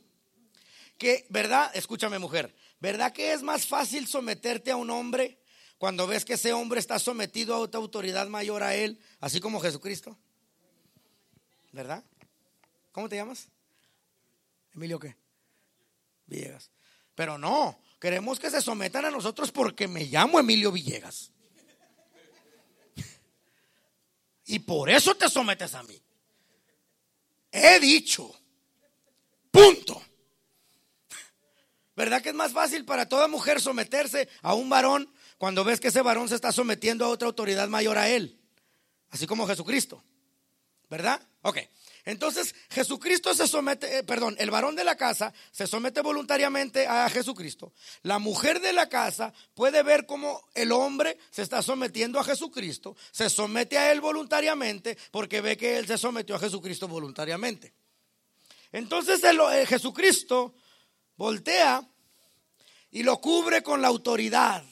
que, ¿verdad? Escúchame mujer, ¿verdad que es más fácil someterte a un hombre cuando ves que ese hombre está sometido a otra autoridad mayor a él, así como Jesucristo? ¿Verdad? ¿Cómo te llamas? Emilio qué? Villegas. Pero no, queremos que se sometan a nosotros porque me llamo Emilio Villegas. Y por eso te sometes a mí. He dicho. Punto. ¿Verdad que es más fácil para toda mujer someterse a un varón cuando ves que ese varón se está sometiendo a otra autoridad mayor a él? Así como Jesucristo. ¿Verdad? Ok. Entonces Jesucristo se somete, eh, perdón, el varón de la casa se somete voluntariamente a Jesucristo. La mujer de la casa puede ver cómo el hombre se está sometiendo a Jesucristo, se somete a él voluntariamente porque ve que él se sometió a Jesucristo voluntariamente. Entonces el, eh, Jesucristo voltea y lo cubre con la autoridad.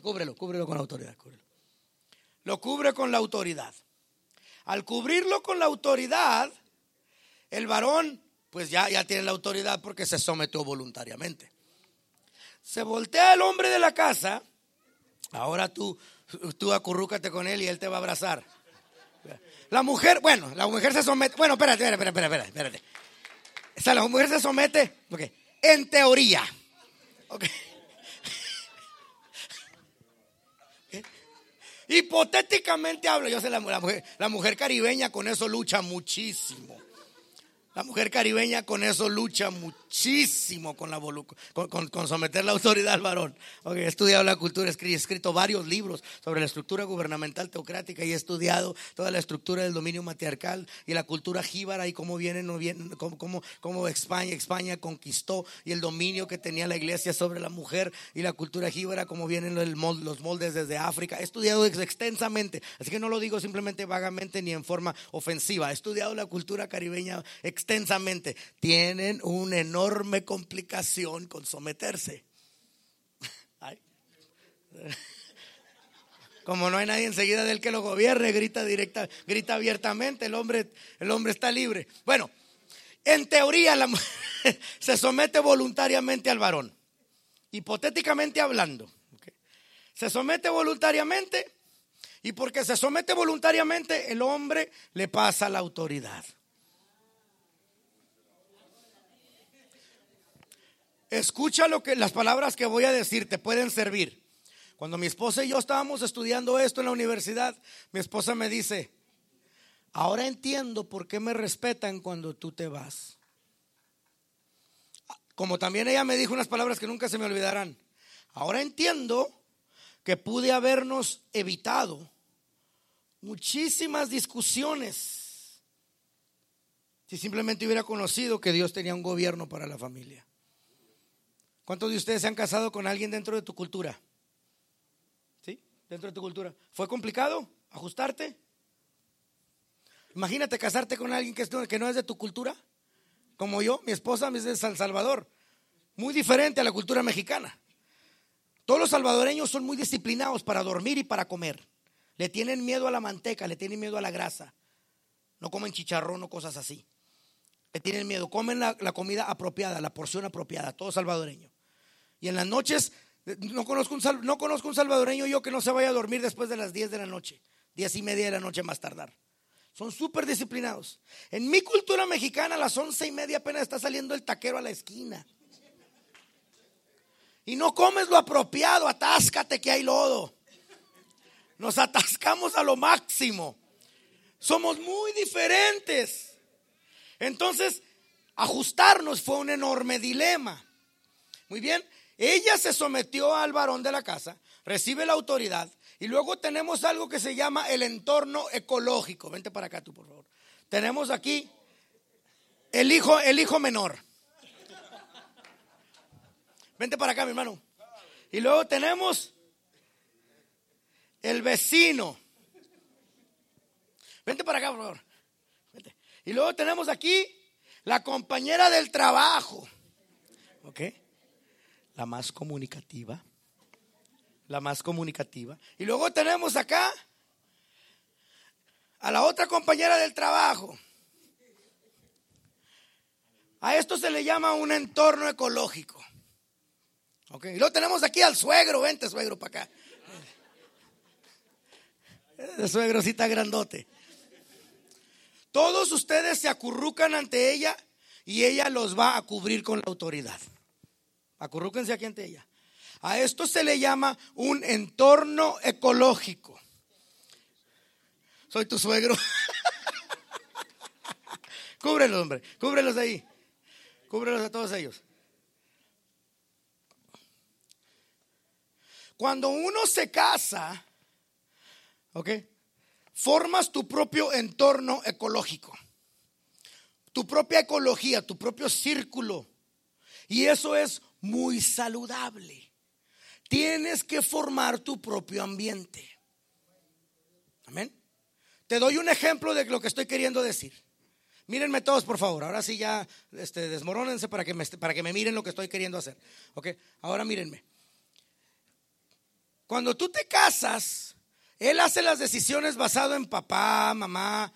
Cúbrelo, cúbrelo con la autoridad. Lo cubre con la autoridad. Al cubrirlo con la autoridad, el varón pues ya, ya tiene la autoridad porque se sometió voluntariamente. Se voltea el hombre de la casa, ahora tú, tú acurrúcate con él y él te va a abrazar. La mujer, bueno, la mujer se somete, bueno, espérate, espérate, espérate, espérate. O sea, la mujer se somete, ok, en teoría. Okay. Hipotéticamente hablo, yo sé, la, mujer, la mujer caribeña con eso lucha muchísimo. La mujer caribeña con eso lucha muchísimo con, la con, con, someter la autoridad al varón. he estudiado la cultura, he escrito varios libros sobre la estructura gubernamental teocrática y he estudiado toda la estructura del dominio matriarcal y la cultura jíbara y cómo viene, no viene, cómo, cómo, España, España conquistó y el dominio que tenía la iglesia sobre la mujer y la cultura jíbara, cómo vienen los moldes desde África. He estudiado extensamente, así que no lo digo simplemente vagamente ni en forma ofensiva. He estudiado la cultura caribeña extensamente tienen una enorme complicación con someterse. Como no hay nadie enseguida del que lo gobierne, grita directa, grita abiertamente, el hombre, el hombre está libre. Bueno, en teoría la mujer se somete voluntariamente al varón. Hipotéticamente hablando. Se somete voluntariamente y porque se somete voluntariamente, el hombre le pasa la autoridad. Escucha lo que las palabras que voy a decir te pueden servir. Cuando mi esposa y yo estábamos estudiando esto en la universidad, mi esposa me dice, ahora entiendo por qué me respetan cuando tú te vas. Como también ella me dijo unas palabras que nunca se me olvidarán. Ahora entiendo que pude habernos evitado muchísimas discusiones si simplemente hubiera conocido que Dios tenía un gobierno para la familia. ¿Cuántos de ustedes se han casado con alguien dentro de tu cultura? ¿Sí? Dentro de tu cultura. ¿Fue complicado ajustarte? Imagínate casarte con alguien que, no es de tu cultura. Como yo, mi esposa es de San Salvador. Muy diferente a la cultura mexicana. Todos los salvadoreños son muy disciplinados para dormir y para comer. Le tienen miedo a la manteca, le tienen miedo a la grasa. No comen chicharrón o cosas así. Le tienen miedo. Comen la, la comida apropiada, la porción apropiada, todo salvadoreño. Y en las noches, no conozco, un, no conozco un salvadoreño yo que no se vaya a dormir después de las 10 de la noche, 10 y media de la noche más tardar. Son súper disciplinados. En mi cultura mexicana, a las once y media apenas está saliendo el taquero a la esquina. Y no comes lo apropiado, atáscate que hay lodo. Nos atascamos a lo máximo. Somos muy diferentes. Entonces, ajustarnos fue un enorme dilema. Muy bien, ella se sometió al varón de la casa, recibe la autoridad y luego tenemos algo que se llama el entorno ecológico. Vente para acá tú, por favor. Tenemos aquí el hijo, el hijo menor. Vente para acá, mi hermano. Y luego tenemos el vecino. Vente para acá, por favor. Y luego tenemos aquí la compañera del trabajo. ¿Ok? La más comunicativa. La más comunicativa. Y luego tenemos acá a la otra compañera del trabajo. A esto se le llama un entorno ecológico. Ok, y luego tenemos aquí al suegro, vente suegro para acá. El grandote. Todos ustedes se acurrucan ante ella y ella los va a cubrir con la autoridad. Acurrúquense aquí ante ella. A esto se le llama un entorno ecológico. Soy tu suegro. cúbrelos, hombre. Cúbrelos ahí. Cúbrelos a todos ellos. Cuando uno se casa, ¿ok? Formas tu propio entorno ecológico, tu propia ecología, tu propio círculo. Y eso es muy saludable. Tienes que formar tu propio ambiente. Amén. Te doy un ejemplo de lo que estoy queriendo decir. Mírenme todos, por favor. Ahora sí ya este, desmorónense para que, me, para que me miren lo que estoy queriendo hacer. ¿Ok? Ahora mírenme. Cuando tú te casas, él hace las decisiones basado en papá, mamá,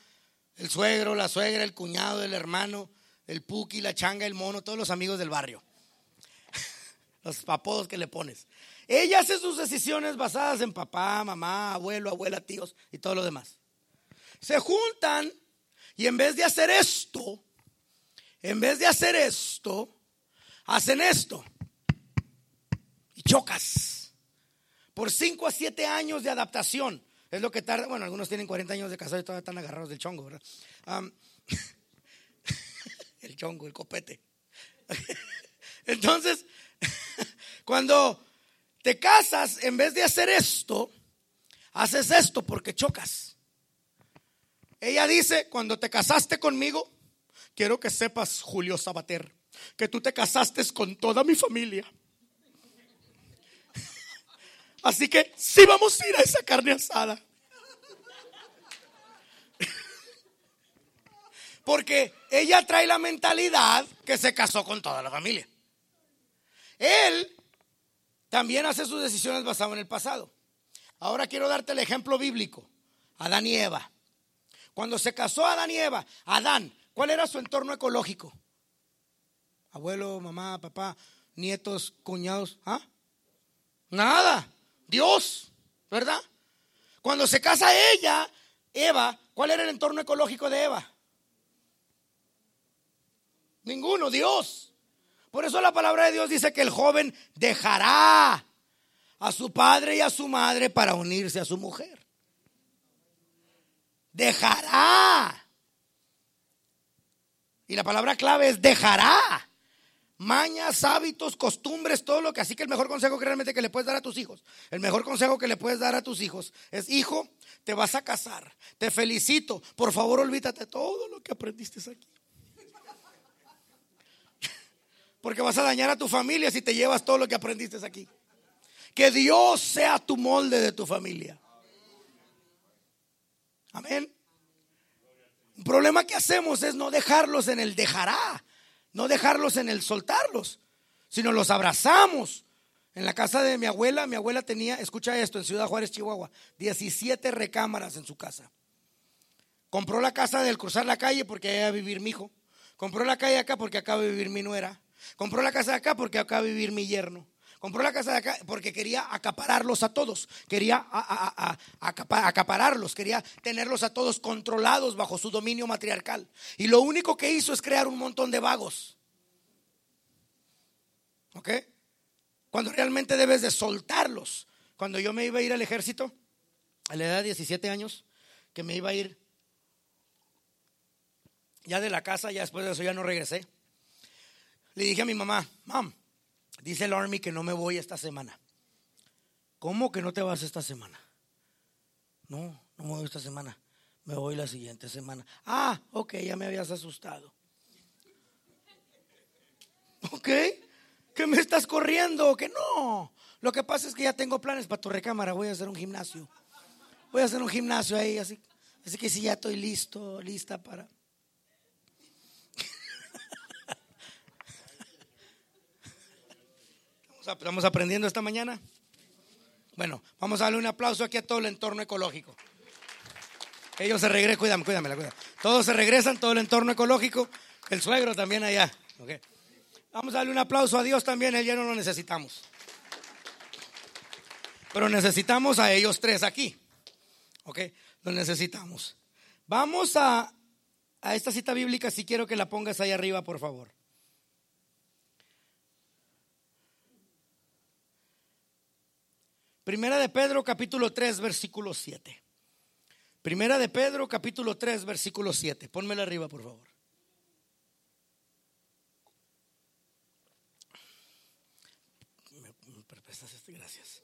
el suegro, la suegra, el cuñado, el hermano, el puki, la changa, el mono, todos los amigos del barrio. Los apodos que le pones. Ella hace sus decisiones basadas en papá, mamá, abuelo, abuela, tíos y todo lo demás. Se juntan y en vez de hacer esto, en vez de hacer esto, hacen esto. Y chocas por 5 a 7 años de adaptación. Es lo que tarda, bueno, algunos tienen 40 años de casado y todavía están agarrados del chongo, ¿verdad? el chongo, el copete. Entonces, cuando te casas, en vez de hacer esto, haces esto porque chocas. Ella dice, cuando te casaste conmigo, quiero que sepas, Julio Sabater, que tú te casaste con toda mi familia. Así que sí vamos a ir a esa carne asada. Porque ella trae la mentalidad que se casó con toda la familia. Él también hace sus decisiones basadas en el pasado. Ahora quiero darte el ejemplo bíblico. Adán y Eva. Cuando se casó Adán y Eva, Adán, ¿cuál era su entorno ecológico? Abuelo, mamá, papá, nietos, cuñados, ¿ah? Nada. Dios, ¿verdad? Cuando se casa ella, Eva, ¿cuál era el entorno ecológico de Eva? Ninguno, Dios. Por eso la palabra de Dios dice que el joven dejará a su padre y a su madre para unirse a su mujer. Dejará. Y la palabra clave es dejará mañas, hábitos, costumbres, todo lo que así que el mejor consejo que realmente que le puedes dar a tus hijos, el mejor consejo que le puedes dar a tus hijos es, hijo, te vas a casar, te felicito, por favor olvídate todo lo que aprendiste aquí. Porque vas a dañar a tu familia si te llevas todo lo que aprendiste aquí. Que Dios sea tu molde de tu familia. Amén. Un problema que hacemos es no dejarlos en el dejará. No dejarlos en el soltarlos, sino los abrazamos. En la casa de mi abuela, mi abuela tenía, escucha esto, en Ciudad Juárez, Chihuahua, 17 recámaras en su casa. Compró la casa del cruzar la calle porque allá a vivir mi hijo. Compró la calle acá porque acá va a vivir mi nuera. Compró la casa de acá porque acá vivir mi yerno. Compró la casa de acá porque quería acapararlos a todos. Quería acapararlos. Quería tenerlos a todos controlados bajo su dominio matriarcal. Y lo único que hizo es crear un montón de vagos. ¿Ok? Cuando realmente debes de soltarlos. Cuando yo me iba a ir al ejército, a la edad de 17 años, que me iba a ir ya de la casa, ya después de eso ya no regresé. Le dije a mi mamá, mam, Dice el Army que no me voy esta semana. ¿Cómo que no te vas esta semana? No, no me voy esta semana. Me voy la siguiente semana. Ah, ok, ya me habías asustado. ¿Ok? ¿Que me estás corriendo? Que no. Lo que pasa es que ya tengo planes para tu recámara. Voy a hacer un gimnasio. Voy a hacer un gimnasio ahí, así. Así que si ya estoy listo, lista para. Estamos aprendiendo esta mañana. Bueno, vamos a darle un aplauso aquí a todo el entorno ecológico. Ellos se regresan, cuídame, cuídame, cuídame. Todos se regresan, todo el entorno ecológico. El suegro también allá. Vamos a darle un aplauso a Dios también, él ya no lo necesitamos. Pero necesitamos a ellos tres aquí. ¿Ok? Lo necesitamos. Vamos a, a esta cita bíblica, si quiero que la pongas ahí arriba, por favor. Primera de Pedro capítulo 3 versículo 7. Primera de Pedro capítulo 3 versículo 7. Pónmela arriba, por favor. Gracias.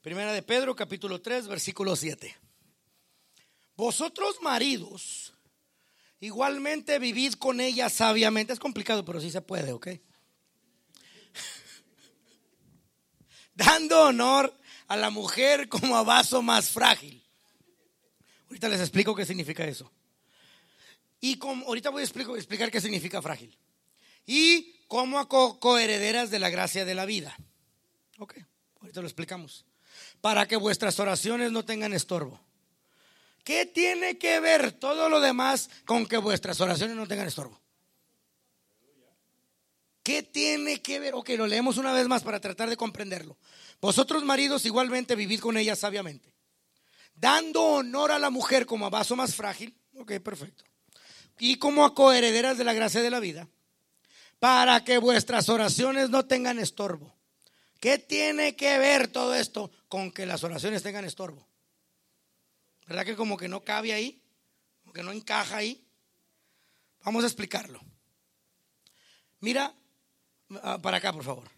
Primera de Pedro capítulo 3 versículo 7. Vosotros maridos, igualmente vivid con ella sabiamente. Es complicado, pero sí se puede, ¿ok? Dando honor a la mujer como a vaso más frágil. Ahorita les explico qué significa eso. Y como, ahorita voy a explicar, qué significa frágil. Y como a coherederas de la gracia de la vida. Ok, ahorita lo explicamos. Para que vuestras oraciones no tengan estorbo. ¿Qué tiene que ver todo lo demás con que vuestras oraciones no tengan estorbo? ¿Qué tiene que ver? Ok, lo leemos una vez más para tratar de comprenderlo. Vosotros maridos igualmente vivid con ella sabiamente, dando honor a la mujer como a vaso más frágil, ok, perfecto, y como a coherederas de la gracia de la vida, para que vuestras oraciones no tengan estorbo. ¿Qué tiene que ver todo esto con que las oraciones tengan estorbo? ¿Verdad que como que no cabe ahí? Como que no encaja ahí. Vamos a explicarlo. Mira para acá, por favor.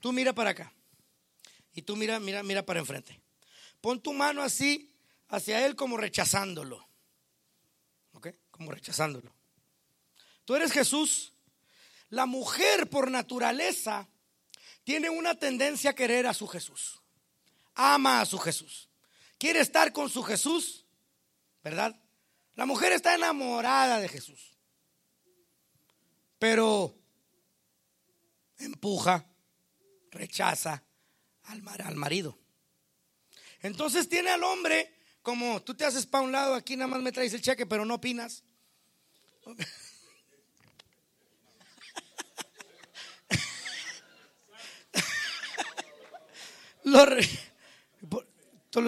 Tú mira para acá. Y tú mira, mira, mira para enfrente. Pon tu mano así hacia él como rechazándolo. ¿Ok? Como rechazándolo. Tú eres Jesús. La mujer por naturaleza tiene una tendencia a querer a su Jesús. Ama a su Jesús. Quiere estar con su Jesús. ¿Verdad? La mujer está enamorada de Jesús. Pero empuja, rechaza al, al marido. Entonces tiene al hombre como tú te haces para un lado, aquí nada más me traes el cheque, pero no opinas.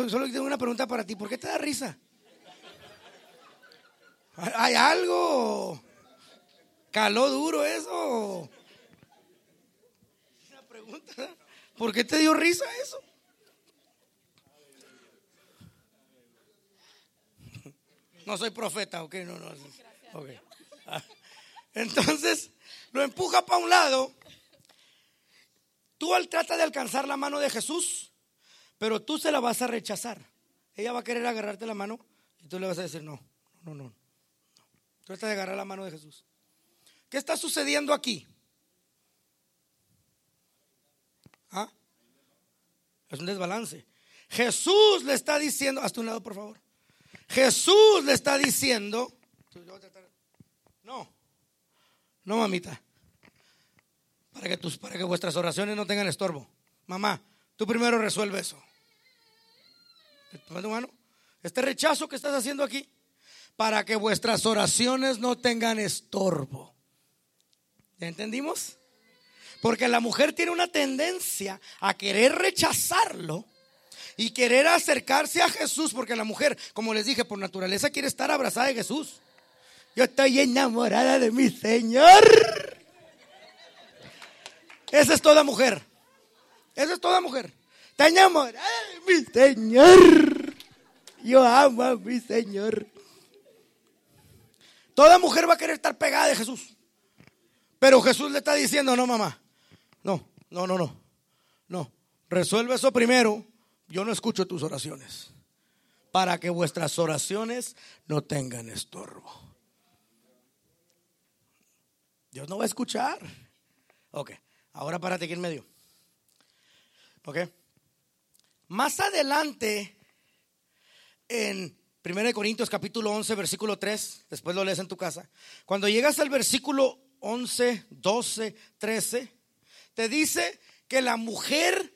solo tengo una pregunta para ti, ¿por qué te da risa? ¿Hay algo? ¿Caló duro eso? ¿Por qué te dio risa eso? No soy profeta, ok, no, no. Ah, entonces lo empuja para un lado. Tú al trata de alcanzar la mano de Jesús, pero tú se la vas a rechazar. Ella va a querer agarrarte la mano y tú le vas a decir no, no, no. no. Trata de agarrar la mano de Jesús. ¿Qué está sucediendo aquí? ¿Ah? Es un desbalance. Jesús le está diciendo, hasta un lado por favor. Jesús le está diciendo, no, no mamita, para que, tus, para que vuestras oraciones no tengan estorbo. Mamá, tú primero resuelve eso. Este rechazo que estás haciendo aquí, para que vuestras oraciones no tengan estorbo. ¿Ya entendimos? Porque la mujer tiene una tendencia a querer rechazarlo y querer acercarse a Jesús, porque la mujer, como les dije, por naturaleza quiere estar abrazada de Jesús. Yo estoy enamorada de mi Señor. Esa es toda mujer. Esa es toda mujer. Está enamorada de mi Señor. Yo amo a mi Señor. Toda mujer va a querer estar pegada de Jesús. Pero Jesús le está diciendo, no, mamá, no, no, no, no. No. Resuelve eso primero. Yo no escucho tus oraciones. Para que vuestras oraciones no tengan estorbo. Dios no va a escuchar. Ok. Ahora párate aquí en medio. Ok. Más adelante, en 1 Corintios capítulo 11, versículo 3, después lo lees en tu casa. Cuando llegas al versículo 11, 12, 13 te dice que la mujer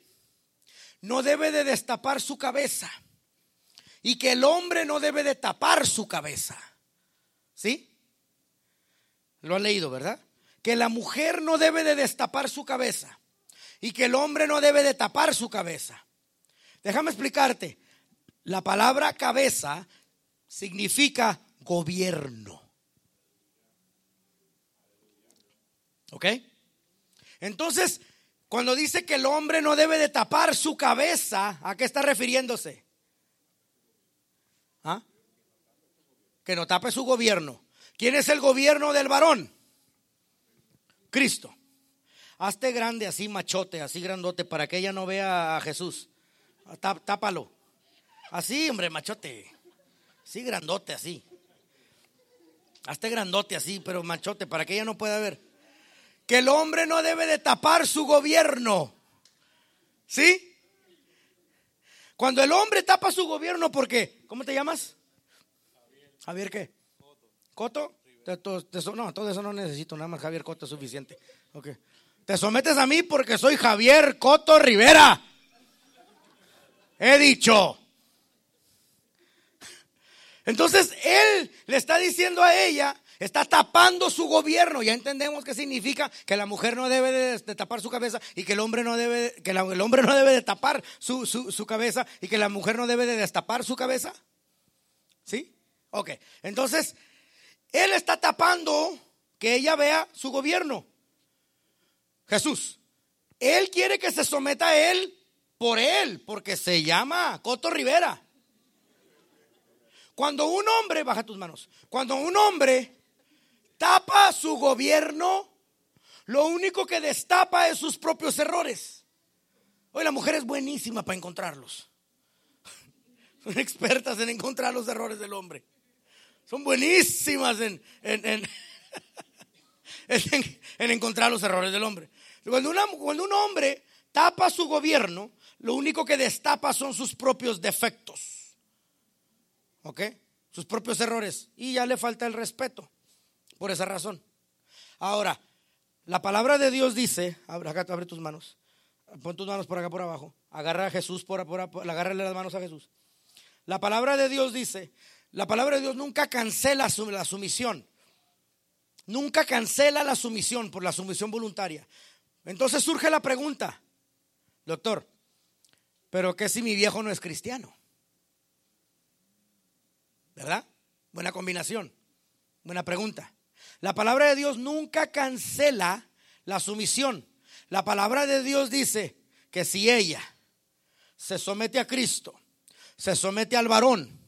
no debe de destapar su cabeza y que el hombre no debe de tapar su cabeza. ¿Sí? Lo han leído, ¿verdad? Que la mujer no debe de destapar su cabeza y que el hombre no debe de tapar su cabeza. Déjame explicarte. La palabra cabeza significa gobierno. ¿Ok? Entonces, cuando dice que el hombre no debe de tapar su cabeza, ¿a qué está refiriéndose? ¿Ah? Que no tape su gobierno. ¿Quién es el gobierno del varón? Cristo. Hazte grande así, machote, así grandote, para que ella no vea a Jesús. Tápalo. Así, hombre, machote. Así grandote, así. Hazte grandote así, pero machote, para que ella no pueda ver. Que el hombre no debe de tapar su gobierno. ¿Sí? Cuando el hombre tapa su gobierno, ¿por qué? ¿Cómo te llamas? Javier, qué? Coto. no, todo eso no necesito, nada más Javier Coto es suficiente. Okay. Te sometes a mí porque soy Javier Coto Rivera. He dicho. Entonces él le está diciendo a ella, está tapando su gobierno. Ya entendemos qué significa que la mujer no debe de, tapar su cabeza y que el hombre no debe, que el hombre no debe de tapar su, su cabeza y que la mujer no debe de destapar su cabeza. ¿Sí? Ok. Entonces, él está tapando que ella vea su gobierno. Jesús. Él quiere que se someta a él por él, porque se llama Coto Rivera. Cuando un hombre, baja tus manos, cuando un hombre tapa su gobierno, lo único que destapa es sus propios errores. Hoy la mujer es buenísima para encontrarlos. Son expertas en encontrar los errores del hombre. Son buenísimas en, en, encontrar los errores del hombre. Cuando, cuando un hombre tapa su gobierno, lo único que destapa son sus propios defectos. ¿Ok? Sus propios errores. Y ya le falta el respeto. Por esa razón. Ahora, la palabra de Dios dice, abre, acá, abre tus manos. Pon tus manos por acá por abajo. Agarra a Jesús por, por, por agárrale las manos a Jesús. La palabra de Dios dice, la palabra de Dios nunca cancela la sumisión. Nunca cancela la sumisión por la sumisión voluntaria. Entonces surge la pregunta, doctor, pero ¿qué si mi viejo no es cristiano? ¿Verdad? Buena combinación. Buena pregunta. La palabra de Dios nunca cancela la sumisión. La palabra de Dios dice que si ella se somete a Cristo, se somete al varón,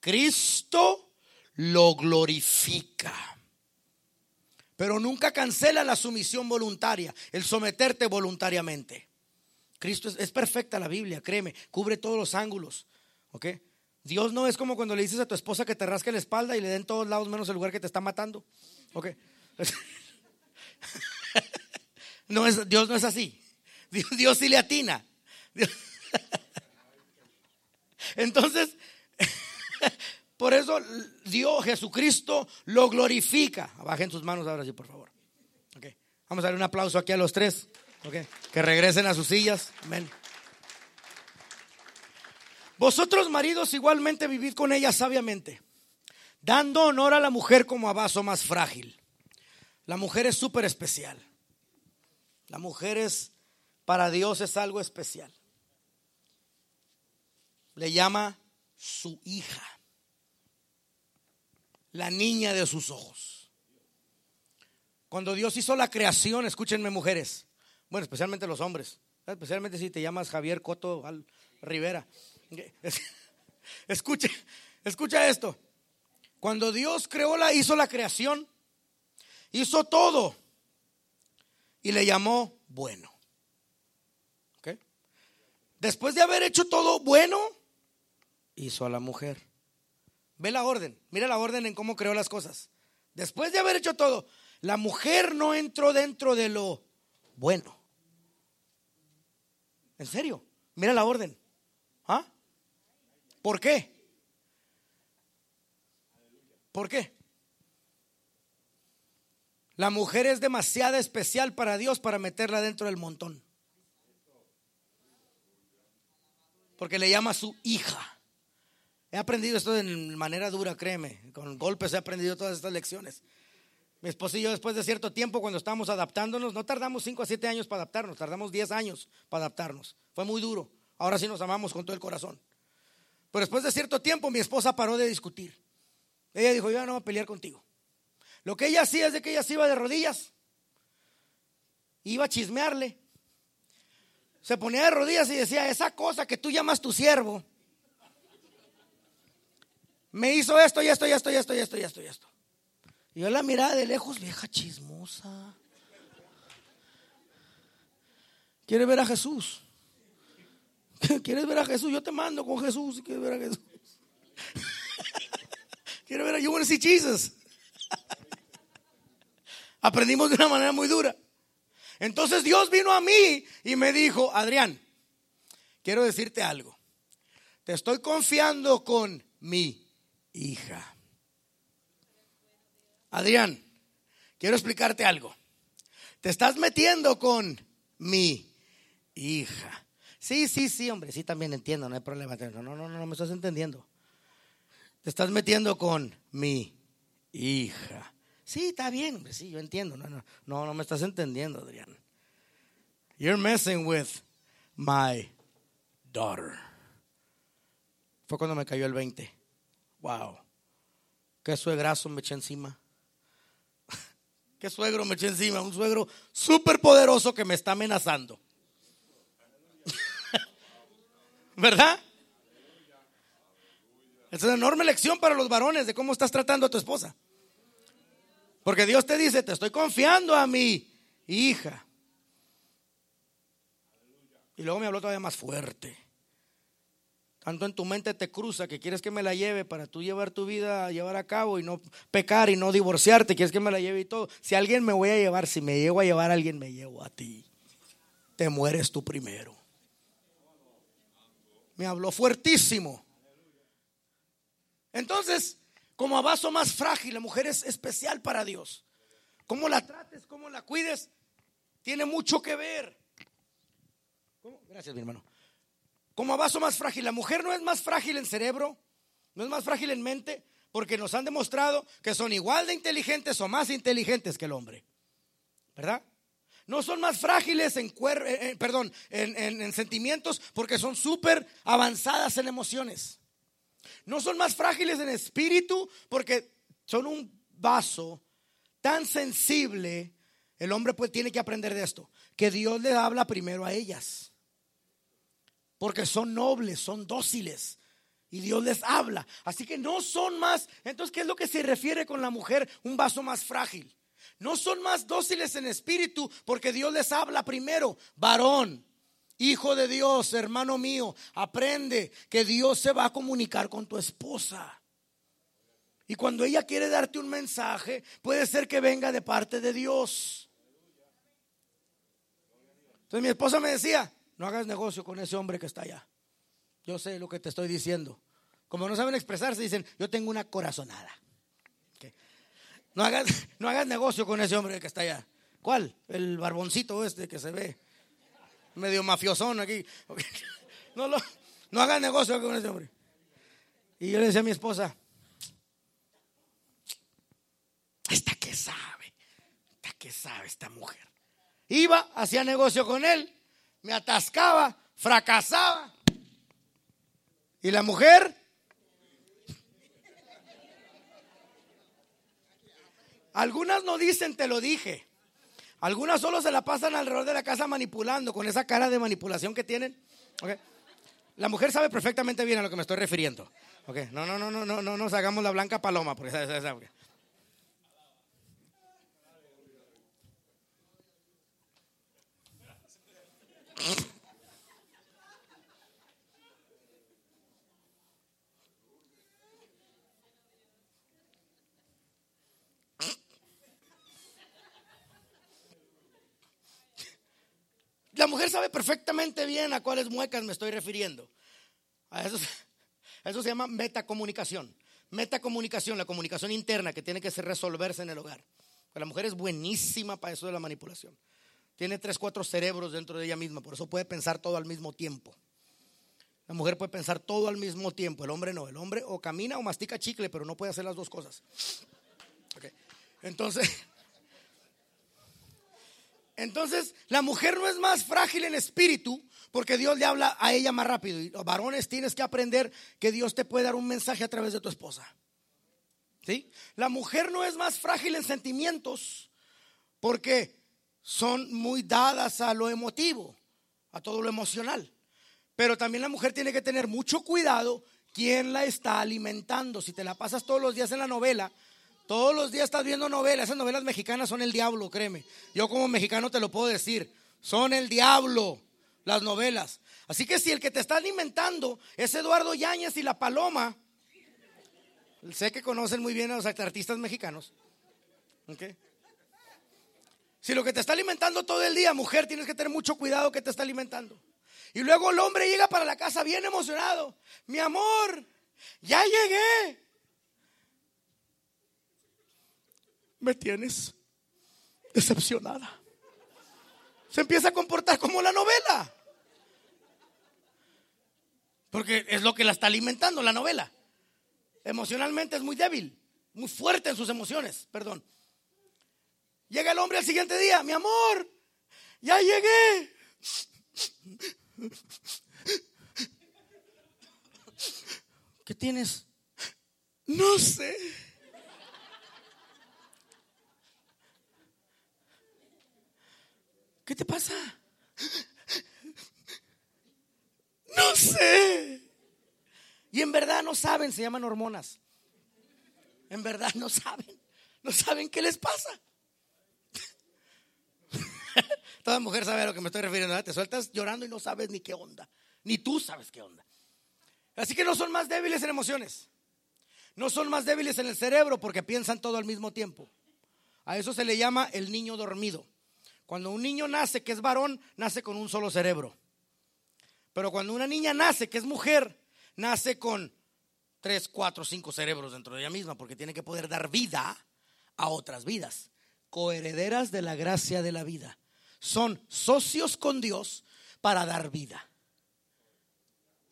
Cristo lo glorifica. Pero nunca cancela la sumisión voluntaria, el someterte voluntariamente. Cristo es, perfecta la Biblia, créeme, cubre todos los ángulos. ¿Ok? Dios no es como cuando le dices a tu esposa que te rasque la espalda y le den todos lados menos el lugar que te está matando. ¿Ok? No es, Dios no es así. Dios, Dios sí le atina. Entonces, por eso Dios, Jesucristo, lo glorifica. Bajen sus manos ahora sí, por favor. Vamos a dar un aplauso aquí a los tres. Que regresen a sus sillas. Amén. Vosotros, maridos, igualmente vivid con ella sabiamente, dando honor a la mujer como a vaso más frágil. La mujer es súper especial. La mujer es, para Dios es algo especial. Le llama su hija, la niña de sus ojos. Cuando Dios hizo la creación, escúchenme mujeres, bueno, especialmente los hombres, especialmente si te llamas Javier Coto Rivera. Escucha, escucha esto. Cuando Dios creó la, hizo la creación, hizo todo y le llamó bueno. Después de haber hecho todo bueno, hizo a la mujer. Ve la orden, mira la orden en cómo creó las cosas. Después de haber hecho todo, la mujer no entró dentro de lo bueno. En serio, mira la orden. ¿Por qué? ¿Por qué? La mujer es demasiado especial para Dios para meterla dentro del montón. Porque le llama su hija. He aprendido esto de manera dura, créeme. Con golpes he aprendido todas estas lecciones. Mi esposo y yo, después de cierto tiempo, cuando estábamos adaptándonos, no tardamos 5 a 7 años para adaptarnos, tardamos 10 años para adaptarnos. Fue muy duro. Ahora sí nos amamos con todo el corazón. Pero después de cierto tiempo, mi esposa paró de discutir. Ella dijo: Yo no voy a pelear contigo. Lo que ella hacía es de que ella se iba de rodillas, iba a chismearle. Se ponía de rodillas y decía: Esa cosa que tú llamas tu siervo me hizo esto y esto y esto y esto y esto y esto y esto. Y yo la miraba de lejos, vieja chismosa. ¿Quiere ver a Jesús? ¿Quieres ver a Jesús? Yo te mando con Jesús quieres ver a Jesús. ¿Quieres ver a You want to see Jesus? Aprendimos de una manera muy dura. Entonces Dios vino a mí y me dijo, Adrián, quiero decirte algo. Te estoy confiando con mi hija. Adrián, quiero explicarte algo. Te estás metiendo con mi hija. Sí, sí, sí, hombre, sí también entiendo, no hay problema. No, no, no, no me estás entendiendo. Te estás metiendo con mi hija. Sí, está bien, hombre, sí, yo entiendo. No, no, no, no me estás entendiendo, Adrián. You're messing with my daughter. Fue cuando me cayó el 20. Wow. Qué suegrazo me eché encima. Qué suegro me eché encima. Un suegro súper poderoso que me está amenazando. ¿Verdad? Es una enorme lección para los varones de cómo estás tratando a tu esposa. Porque Dios te dice, te estoy confiando a mi hija. Y luego me habló todavía más fuerte. Tanto en tu mente te cruza que quieres que me la lleve para tú llevar tu vida a llevar a cabo y no pecar y no divorciarte, quieres que me la lleve y todo. Si alguien me voy a llevar, si me llevo a llevar a alguien, me llevo a ti. Te mueres tú primero. Me habló fuertísimo. Entonces, como a vaso más frágil, la mujer es especial para Dios. Cómo la trates, cómo la cuides, tiene mucho que ver. Gracias, mi hermano como a vaso más frágil. La mujer no es más frágil en cerebro, no es más frágil en mente, porque nos han demostrado que son igual de inteligentes o más inteligentes que el hombre. ¿Verdad? No son más frágiles en, eh, eh, perdón, en sentimientos porque son súper avanzadas en emociones. No son más frágiles en espíritu porque son un vaso tan sensible. El hombre pues tiene que aprender de esto, que Dios le habla primero a ellas porque son nobles, son dóciles. Y Dios les habla. Así que no son más. Entonces, ¿qué es lo que se refiere con la mujer? Un vaso más frágil. No son más dóciles en espíritu porque Dios les habla primero. Varón, hijo de Dios, hermano mío, aprende que Dios se va a comunicar con tu esposa. Y cuando ella quiere darte un mensaje, puede ser que venga de parte de Dios. Entonces mi esposa me decía, no hagas negocio con ese hombre que está allá. Yo sé lo que te estoy diciendo. Como no saben expresarse, dicen, yo tengo una corazonada. No, hagas, no hagas negocio con ese hombre que está allá. ¿Cuál? El barboncito este que se ve medio mafiosón aquí. No, lo, no hagas negocio con ese hombre. Y yo le decía a mi esposa, esta que sabe, esta que sabe esta mujer. Iba, hacía negocio con él me atascaba, fracasaba. ¿Y la mujer? Algunas no dicen, te lo dije. Algunas solo se la pasan alrededor de la casa manipulando con esa cara de manipulación que tienen. La mujer sabe perfectamente bien a lo que me estoy refiriendo. No, no, no, no, no, no nos hagamos la blanca paloma. Porque, La mujer sabe perfectamente bien a cuáles muecas me estoy refiriendo. A eso, se llama metacomunicación. Metacomunicación, la comunicación interna que tiene que resolverse en el hogar. La mujer es buenísima para eso de la manipulación. Tiene tres, cuatro cerebros dentro de ella misma, por eso puede pensar todo al mismo tiempo. La mujer puede pensar todo al mismo tiempo, el hombre no. El hombre o camina o mastica chicle, pero no puede hacer las dos cosas. Entonces, entonces, la mujer no es más frágil en espíritu porque Dios le habla a ella más rápido. Y los varones tienes que aprender que Dios te puede dar un mensaje a través de tu esposa. ¿Sí? La mujer no es más frágil en sentimientos porque son muy dadas a lo emotivo, a todo lo emocional. Pero también la mujer tiene que tener mucho cuidado quién la está alimentando. Si te la pasas todos los días en la novela, todos los días estás viendo novelas. Esas novelas mexicanas son el diablo, créeme. Yo como mexicano te lo puedo decir. Son el diablo las novelas. Así que si el que te está alimentando es Eduardo Yáñez y la Paloma, sé que conocen muy bien a los artistas mexicanos. Si lo que te está alimentando todo el día, mujer, tienes que tener mucho cuidado que te está alimentando. Y luego el hombre llega para la casa bien emocionado. Mi amor, ya llegué. Me tienes decepcionada. Se empieza a comportar como la novela. Porque es lo que la está alimentando la novela. Emocionalmente es muy débil, muy fuerte en sus emociones, perdón. Llega el hombre al siguiente día, mi amor, ya llegué. ¿Qué tienes? No sé. ¿Qué te pasa? No sé. Y en verdad no saben, se llaman hormonas. En verdad no saben. No saben qué les pasa. Toda mujer sabe a lo que me estoy refiriendo. Te sueltas llorando y no sabes ni qué onda. Ni tú sabes qué onda. Así que no son más débiles en emociones. No son más débiles en el cerebro porque piensan todo al mismo tiempo. A eso se le llama el niño dormido. Cuando un niño nace que es varón, nace con un solo cerebro. Pero cuando una niña nace que es mujer, nace con tres, cuatro, cinco cerebros dentro de ella misma, porque tiene que poder dar vida a otras vidas. Coherederas de la gracia de la vida. Son socios con Dios para dar vida.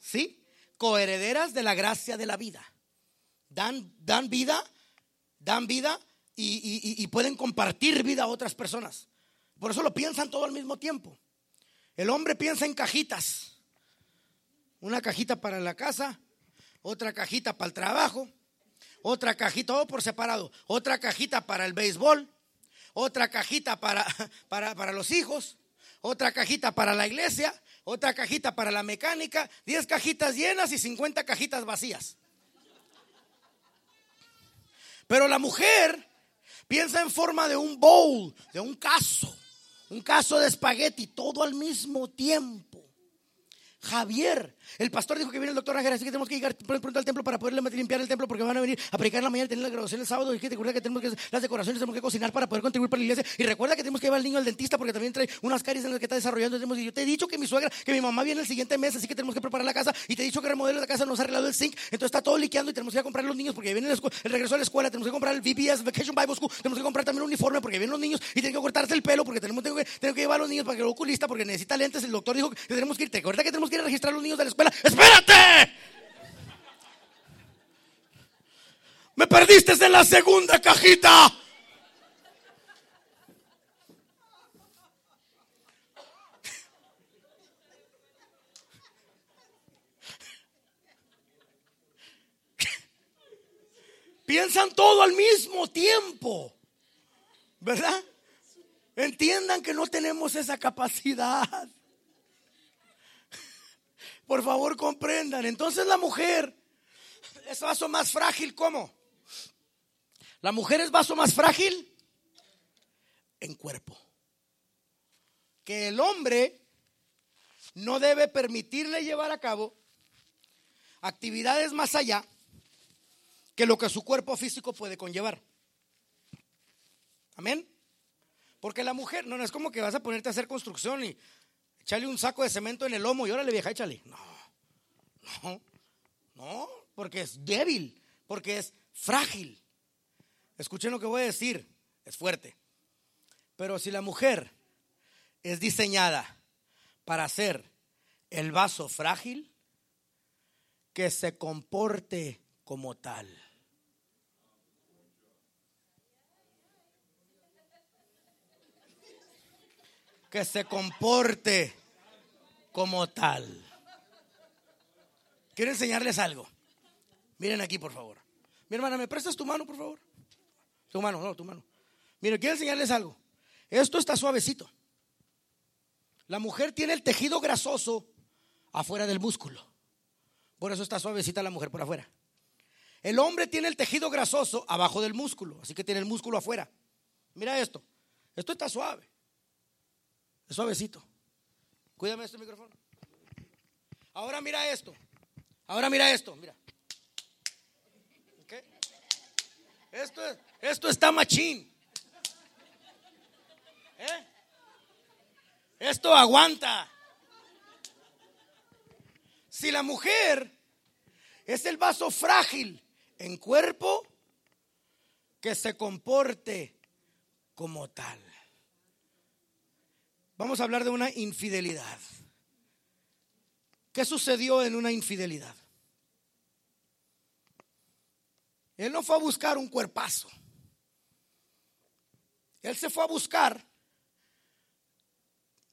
¿Sí? Coherederas de la gracia de la vida. Dan, dan vida, dan vida y pueden compartir vida a otras personas. Por eso lo piensan todo al mismo tiempo. El hombre piensa en cajitas. Una cajita para la casa, otra cajita para el trabajo, otra cajita, todo por separado, otra cajita para el béisbol, otra cajita para, para, para los hijos, otra cajita para la iglesia, otra cajita para la mecánica, 10 cajitas llenas y 50 cajitas vacías. Pero la mujer piensa en forma de un bowl, de un caso un caso de espagueti, todo al mismo tiempo. Javier, el pastor dijo que viene el doctor Ángel, así que tenemos que llegar pronto al templo para poderle limpiar el templo porque van a venir a predicar la mañana, tener la graduación el sábado. Y que recuerda que tenemos que las decoraciones, tenemos que cocinar para poder contribuir para la iglesia. Y recuerda que tenemos que llevar al niño al dentista porque también trae unas caries en las que está desarrollando. Y yo te he dicho que mi suegra, que mi mamá viene el siguiente mes, así que tenemos que preparar la casa. Y te he dicho que remodele la casa, nos ha arreglado el zinc, entonces está todo liqueando y tenemos que ir a comprar los niños porque viene el, regreso a la escuela, tenemos que comprar el VBS, Vacation Bible School, tenemos que comprar también un uniforme porque vienen los niños y tienen que cortarse el pelo porque tenemos, que, tengo que llevar a los niños para que el oculista porque necesita lentes, el doctor dijo que tenemos que ir, te acuerdas que tenemos que ir registrar los niños de la escuela, espérate. Me perdiste en la segunda cajita. Piensan todo al mismo tiempo. ¿Verdad? Entiendan que no tenemos esa capacidad. Por favor, comprendan. Entonces la mujer es vaso más frágil, ¿cómo? La mujer es vaso más frágil en cuerpo. Que el hombre no debe permitirle llevar a cabo actividades más allá que lo que su cuerpo físico puede conllevar. Amén. Porque la mujer, no, no es como que vas a ponerte a hacer construcción y echarle un saco de cemento en el lomo y órale vieja, échale. No, no, no, porque es débil, porque es frágil. Escuchen lo que voy a decir. es fuerte. Pero si la mujer es diseñada para ser el vaso frágil, que se comporte como tal. Que se comporte como tal. Quiero enseñarles algo. Miren aquí, por favor. Mi hermana, ¿me prestas tu mano, por favor? Tu mano, no, tu mano. Miren, quiero enseñarles algo. Esto está suavecito. La mujer tiene el tejido grasoso afuera del músculo. Por eso está suavecita la mujer por afuera. El hombre tiene el tejido grasoso abajo del músculo, así que tiene el músculo afuera. Mira esto. Esto está suave. Es suavecito. Cuídame este micrófono. Ahora mira esto. Ahora mira esto. Mira. Esto, esto está machín. ¿Eh? Esto aguanta. Si la mujer es el vaso frágil en cuerpo, que se comporte como tal. Vamos a hablar de una infidelidad. ¿Qué sucedió en una infidelidad? Él no fue a buscar un cuerpazo. Él se fue a buscar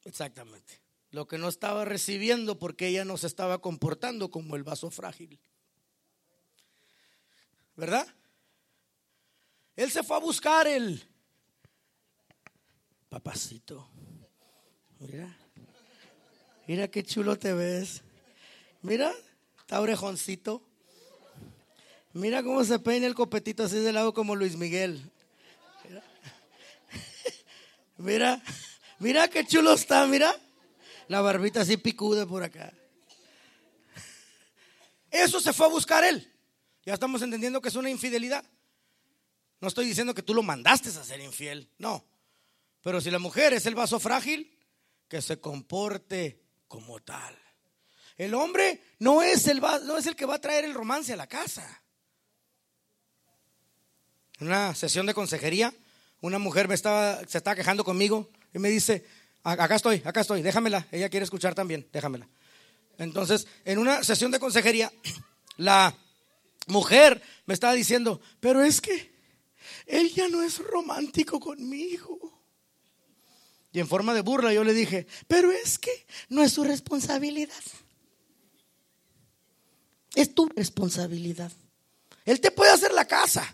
exactamente lo que no estaba recibiendo porque ella no se estaba comportando como el vaso frágil. ¿Verdad? Él se fue a buscar el papacito. Mira, mira qué chulo te ves. Mira, está orejoncito. Mira cómo se peina el copetito así de lado como Luis Miguel. Mira, mira, qué chulo está, mira. La barbita así picuda por acá. Eso se fue a buscar él. Ya estamos entendiendo que es una infidelidad. No estoy diciendo que tú lo mandaste a ser infiel, no. Pero si la mujer es el vaso frágil, que se comporte como tal. El hombre no es el, no es el que va a traer el romance a la casa. En una sesión de consejería, una mujer me estaba, se estaba quejando conmigo y me dice, acá estoy, acá estoy, déjamela, ella quiere escuchar también, déjamela. Entonces, en una sesión de consejería, la mujer me estaba diciendo, pero es que él ya no es romántico conmigo. Y en forma de burla yo le dije, pero es que no es su responsabilidad. Es tu responsabilidad. Él te puede hacer la casa.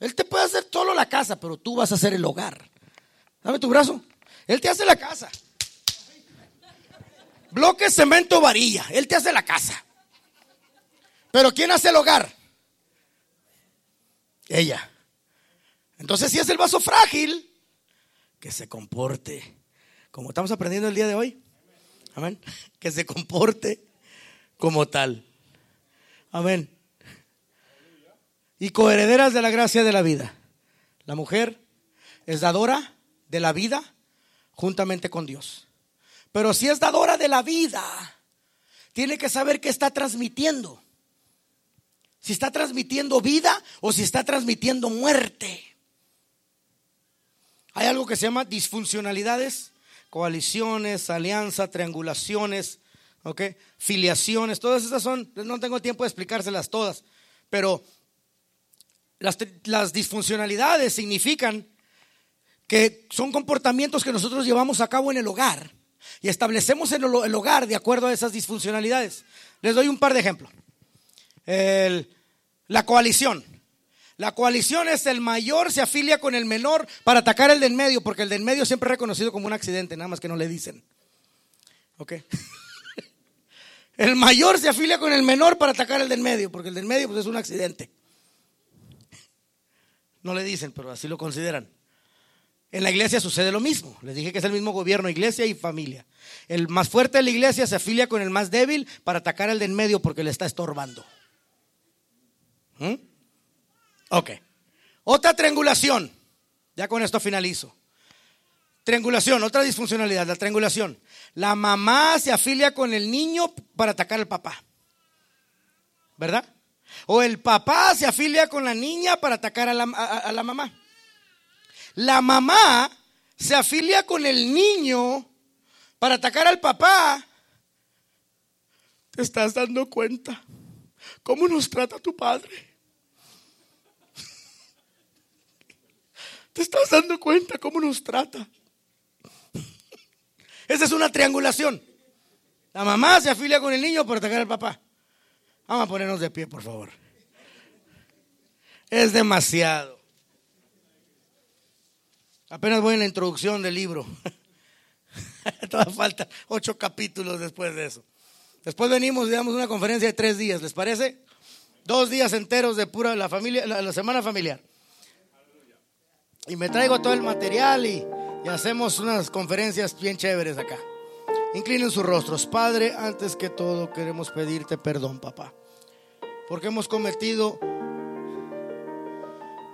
Él te puede hacer solo la casa, pero tú vas a hacer el hogar. Dame tu brazo. Él te hace la casa. Bloque, cemento, varilla. Él te hace la casa. Pero ¿quién hace el hogar? Ella. Entonces, si es el vaso frágil, que se comporte como estamos aprendiendo el día de hoy. Amén. Que se comporte como tal. Amén y coherederas de la gracia de la vida. La mujer es dadora de la vida juntamente con Dios. Pero si es dadora de la vida, tiene que saber qué está transmitiendo. Si está transmitiendo vida o si está transmitiendo muerte. Hay algo que se llama disfuncionalidades, coaliciones, alianzas, triangulaciones, filiaciones, todas esas son, no tengo tiempo de explicárselas todas, pero las, disfuncionalidades significan que son comportamientos que nosotros llevamos a cabo en el hogar y establecemos en el, hogar de acuerdo a esas disfuncionalidades. Les doy un par de ejemplos. la coalición. La coalición es el mayor se afilia con el menor para atacar el del medio, porque el del medio siempre es reconocido como un accidente, nada más que no le dicen. ¿Ok? El mayor se afilia con el menor para atacar el del medio, porque el del medio pues, es un accidente. No le dicen, pero así lo consideran. En la iglesia sucede lo mismo. Les dije que es el mismo gobierno, iglesia y familia. El más fuerte de la iglesia se afilia con el más débil para atacar al de en medio porque le está estorbando. ¿Mm? Ok. Otra triangulación. Ya con esto finalizo. Triangulación, otra disfuncionalidad, la triangulación. La mamá se afilia con el niño para atacar al papá. ¿Verdad? O el papá se afilia con la niña para atacar a la, mamá. la mamá se afilia con el niño para atacar al papá, te estás dando cuenta cómo nos trata tu padre. ¿Te estás dando cuenta cómo nos trata? Esa es una triangulación. La mamá se afilia con el niño para atacar al papá. Vamos a ponernos de pie, por favor. Es demasiado. Apenas voy en la introducción del libro. Todavía falta ocho capítulos después de eso. Después venimos y damos una conferencia de tres días, ¿les parece? Dos días enteros de pura la familia, la semana familiar y me traigo todo el material y, hacemos unas conferencias bien chéveres acá. Inclinen sus rostros. Padre, antes que todo queremos pedirte perdón, papá. Porque hemos cometido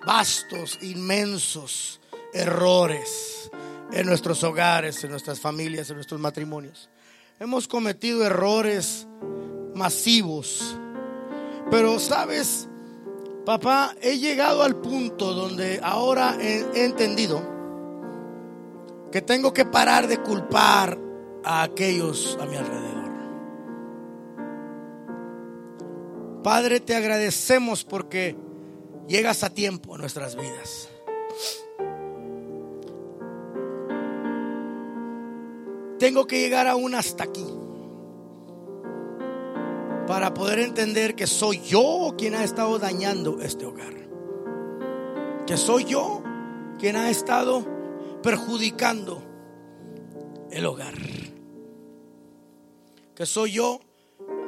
vastos, inmensos errores en nuestros hogares, en nuestras familias, en nuestros matrimonios. Hemos cometido errores masivos. Pero, ¿sabes? Papá, he llegado al punto donde ahora he, entendido que tengo que parar de culpar a aquellos a mi alrededor. Padre, te agradecemos porque llegas a tiempo a nuestras vidas. Tengo que llegar aún hasta aquí para poder entender que soy yo quien ha estado dañando este hogar. Que soy yo quien ha estado perjudicando el hogar. Que soy yo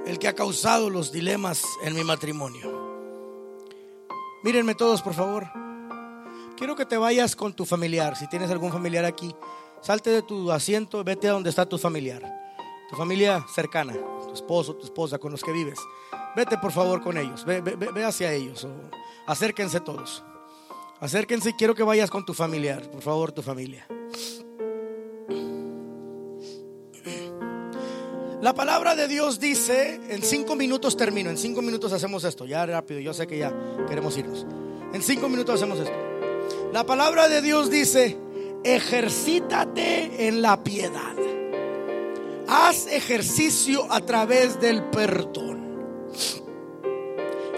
el que ha causado los dilemas en mi matrimonio. Mírenme todos, por favor. Quiero que te vayas con tu familiar. Si tienes algún familiar aquí, salte de tu asiento, vete a donde está tu familiar. Tu familia cercana esposo, tu esposa, con los que vives. Vete por favor con ellos, ve, ve, hacia ellos. acérquense todos. Acérquense y quiero que vayas con tu familiar, por favor, tu familia. La palabra de Dios dice, en cinco minutos termino, en cinco minutos hacemos esto, ya rápido, yo sé que ya queremos irnos. En cinco minutos hacemos esto. La palabra de Dios dice, ejercítate en la piedad. Haz ejercicio a través del perdón.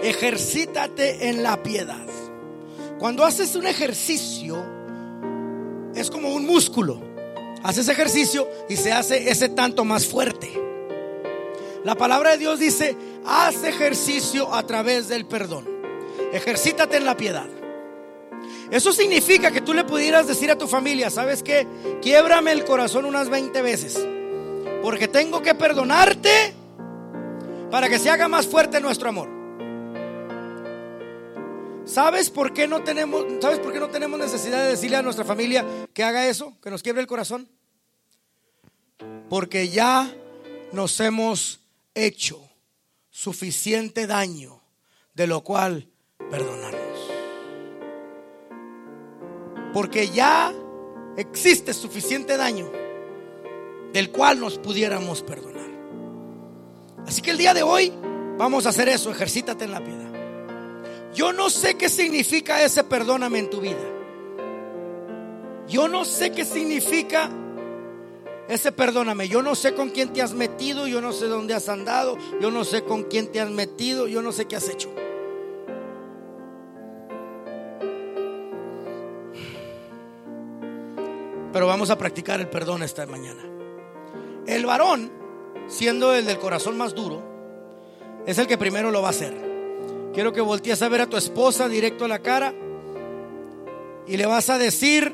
Ejercítate en la piedad. Cuando haces un ejercicio, es como un músculo. Haces ejercicio y se hace ese tanto más fuerte. La palabra de Dios dice, haz ejercicio a través del perdón. Ejercítate en la piedad. Eso significa que tú le pudieras decir a tu familia, ¿sabes qué? Quiebrame el corazón unas 20 veces. Porque tengo que perdonarte para que se haga más fuerte nuestro amor. ¿Sabes por qué no tenemos, sabes por qué no tenemos necesidad de decirle a nuestra familia que haga eso, que nos quiebre el corazón? Porque ya nos hemos hecho suficiente daño de lo cual perdonarnos. Porque ya existe suficiente daño del cual nos pudiéramos perdonar. Así que el día de hoy vamos a hacer eso, ejercítate en la piedad. Yo no sé qué significa ese perdóname en tu vida. Yo no sé qué significa ese perdóname. Yo no sé con quién te has metido, yo no sé dónde has andado, yo no sé con quién te has metido, yo no sé qué has hecho. Pero vamos a practicar el perdón esta mañana. El varón, siendo el del corazón más duro, es el que primero lo va a hacer. Quiero que voltees a ver a tu esposa directo a la cara y le vas a decir,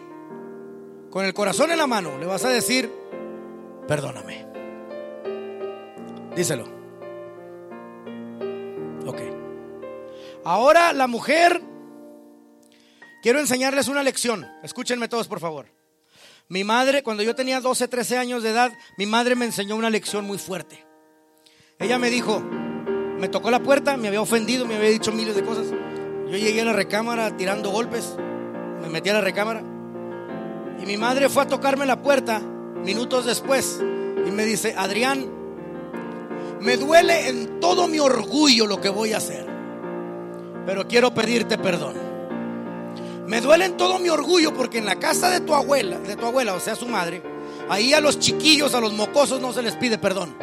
con el corazón en la mano, le vas a decir, perdóname. Díselo. Ok. Ahora la mujer, quiero enseñarles una lección. Escúchenme todos, por favor. Mi madre, cuando yo tenía 12, 13 años de edad, mi madre me enseñó una lección muy fuerte. Ella me dijo, me tocó la puerta, me había ofendido, me había dicho miles de cosas. Yo llegué a la recámara tirando golpes, me metí a la recámara. Y mi madre fue a tocarme la puerta minutos después y me dice, Adrián, me duele en todo mi orgullo lo que voy a hacer, pero quiero pedirte perdón. Me duele en todo mi orgullo porque en la casa de tu abuela, de tu abuela, o sea, su madre, ahí a los chiquillos, a los mocosos no se les pide perdón.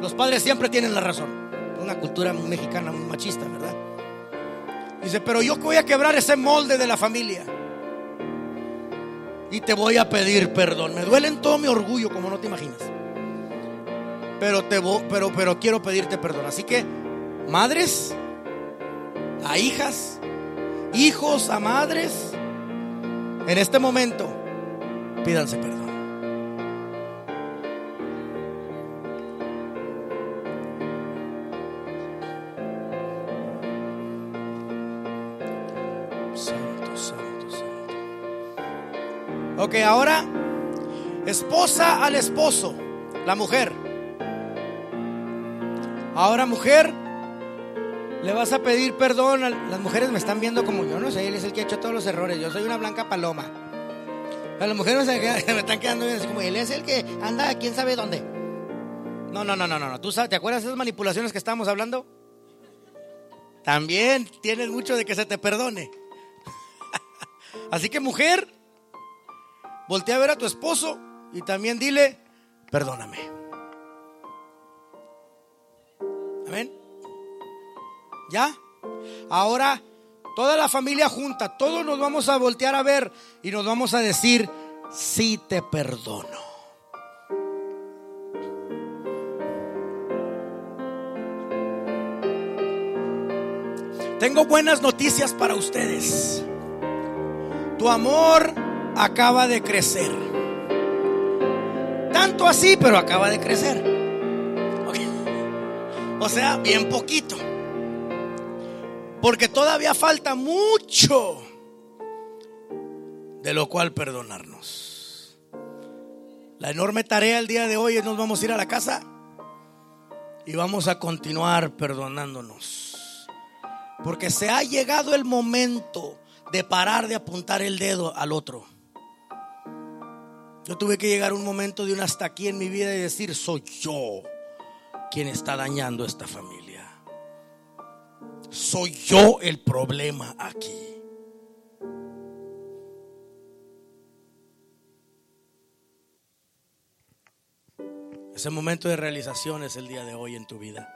Los padres siempre tienen la razón. Una cultura mexicana muy machista, ¿verdad? Dice, pero yo voy a quebrar ese molde de la familia. Y te voy a pedir perdón. Me duele en todo mi orgullo, como no te imaginas. Pero, te pero, pero quiero pedirte perdón. Así que, madres, a hijas, hijos, a madres, en este momento, pídanse perdón. Santo, santo, santo. Ok, ahora, esposa al esposo, la mujer. Ahora, mujer, le vas a pedir perdón. A, las mujeres me están viendo como yo no sé, él es el que ha hecho todos los errores. Yo soy una blanca paloma. A las mujeres me están quedando bien así como él es el que anda quién sabe dónde. No, no, no, no, no. ¿Tú sabes, te acuerdas de esas manipulaciones que estábamos hablando? También tienes mucho de que se te perdone. Así que mujer, voltea a ver a tu esposo y también dile, perdóname. Amén. ¿Ya? Ahora, toda la familia junta, todos nos vamos a voltear a ver y nos vamos a decir, sí te perdono. Tengo buenas noticias para ustedes. Tu amor acaba de crecer. Tanto así, pero acaba de crecer. O sea, bien poquito. Porque todavía falta mucho de lo cual perdonarnos. La enorme tarea el día de hoy es nos vamos a ir a la casa y vamos a continuar perdonándonos. Porque se ha llegado el momento de parar de apuntar el dedo al otro. Yo tuve que llegar a un momento de un hasta aquí en mi vida y decir, soy yo quien está dañando esta familia. Soy yo el problema aquí. Ese momento de realización es el día de hoy en tu vida.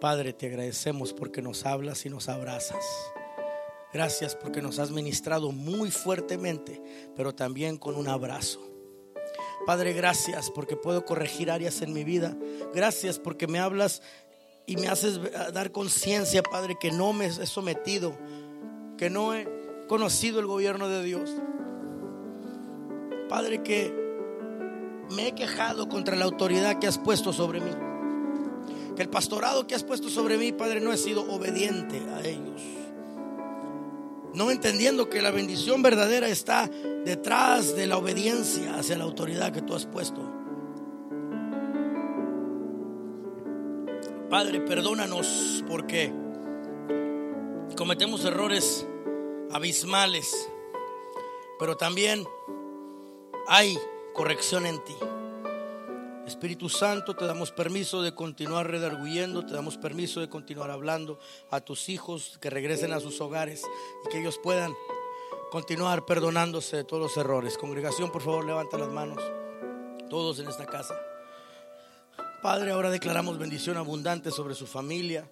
Padre, te agradecemos porque nos hablas y nos abrazas. Gracias porque nos has ministrado muy fuertemente, pero también con un abrazo. Padre, gracias porque puedo corregir áreas en mi vida. Gracias porque me hablas y me haces dar conciencia, Padre, que no me he sometido, que no he conocido el gobierno de Dios. Padre, que me he quejado contra la autoridad que has puesto sobre mí. Que el pastorado que has puesto sobre mí, Padre, no he sido obediente a ellos. No entendiendo que la bendición verdadera está detrás de la obediencia hacia la autoridad que tú has puesto. Padre, perdónanos porque cometemos errores abismales, pero también hay corrección en ti. Espíritu Santo, te damos permiso de continuar redarguyendo, te damos permiso de continuar hablando a tus hijos que regresen a sus hogares y que ellos puedan continuar perdonándose de todos los errores. Congregación, por favor, levanta las manos, todos en esta casa. Padre, ahora declaramos bendición abundante sobre su familia,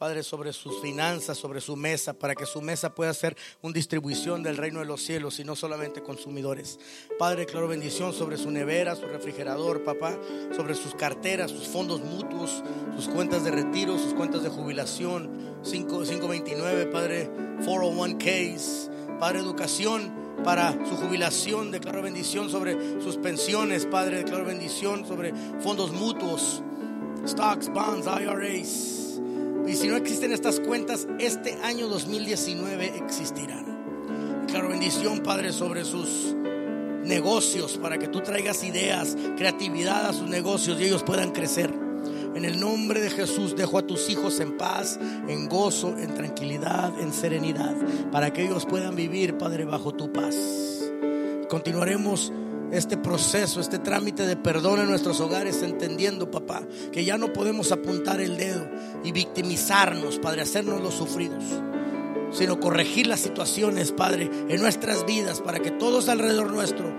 Padre, sobre sus finanzas, sobre su mesa, para que su mesa pueda ser una distribución del reino de los cielos y no solamente consumidores. Padre, claro bendición sobre su nevera, su refrigerador, papá, sobre sus carteras, sus fondos mutuos, sus cuentas de retiro, sus cuentas de jubilación, 529, Padre, 401ks, Padre, educación para su jubilación, declaro bendición sobre sus pensiones, Padre, declaro bendición sobre fondos mutuos, stocks, bonds, IRAs. Y si no existen estas cuentas, este año 2019 existirán. Claro, bendición, Padre, sobre sus negocios, para que tú traigas ideas, creatividad a sus negocios y ellos puedan crecer. En el nombre de Jesús dejo a tus hijos en paz, en gozo, en tranquilidad, en serenidad, para que ellos puedan vivir, Padre, bajo tu paz. Continuaremos este proceso, este trámite de perdón en nuestros hogares, entendiendo, papá, que ya no podemos apuntar el dedo y victimizarnos, Padre, hacernos los sufridos. sino corregir las situaciones, Padre, en nuestras vidas para que todos alrededor nuestro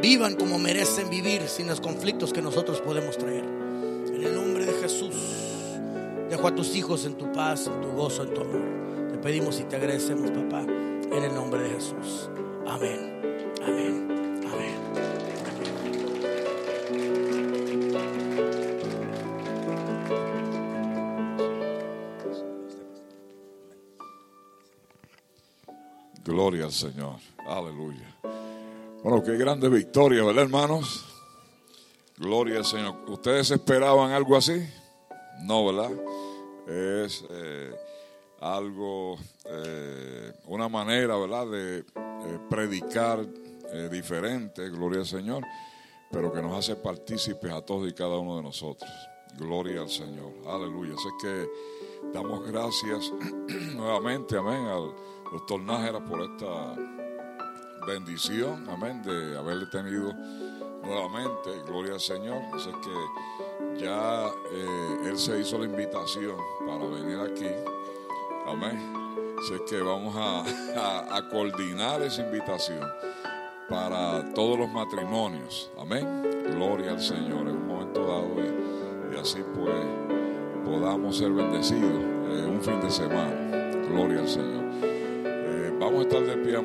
vivan como merecen vivir sin los conflictos que nosotros podemos traer. En el nombre Jesús, dejo a tus hijos en tu paz, en tu gozo, en tu amor. Te pedimos y te agradecemos, papá, en el nombre de Jesús. Amén. Amén. Amén. Gloria al Señor. Aleluya. Bueno, qué grande victoria, ¿verdad, hermanos? Gloria al Señor. ¿Ustedes esperaban algo así? No, ¿verdad? Es eh, algo, eh, una manera, ¿verdad?, de eh, predicar diferente, gloria al Señor, pero que nos hace partícipes a todos y cada uno de nosotros. Gloria al Señor. Aleluya. Así que damos gracias nuevamente, amén, al doctor Nájera por esta bendición, amén, de haberle tenido nuevamente, gloria al Señor. Así que ya eh, Él se hizo la invitación para venir aquí, amén. Así que vamos a, coordinar esa invitación para todos los matrimonios, amén. Gloria al Señor en un momento dado y, y así pues podamos ser bendecidos eh, un fin de semana. Gloria al Señor. Eh, vamos a estar de pie.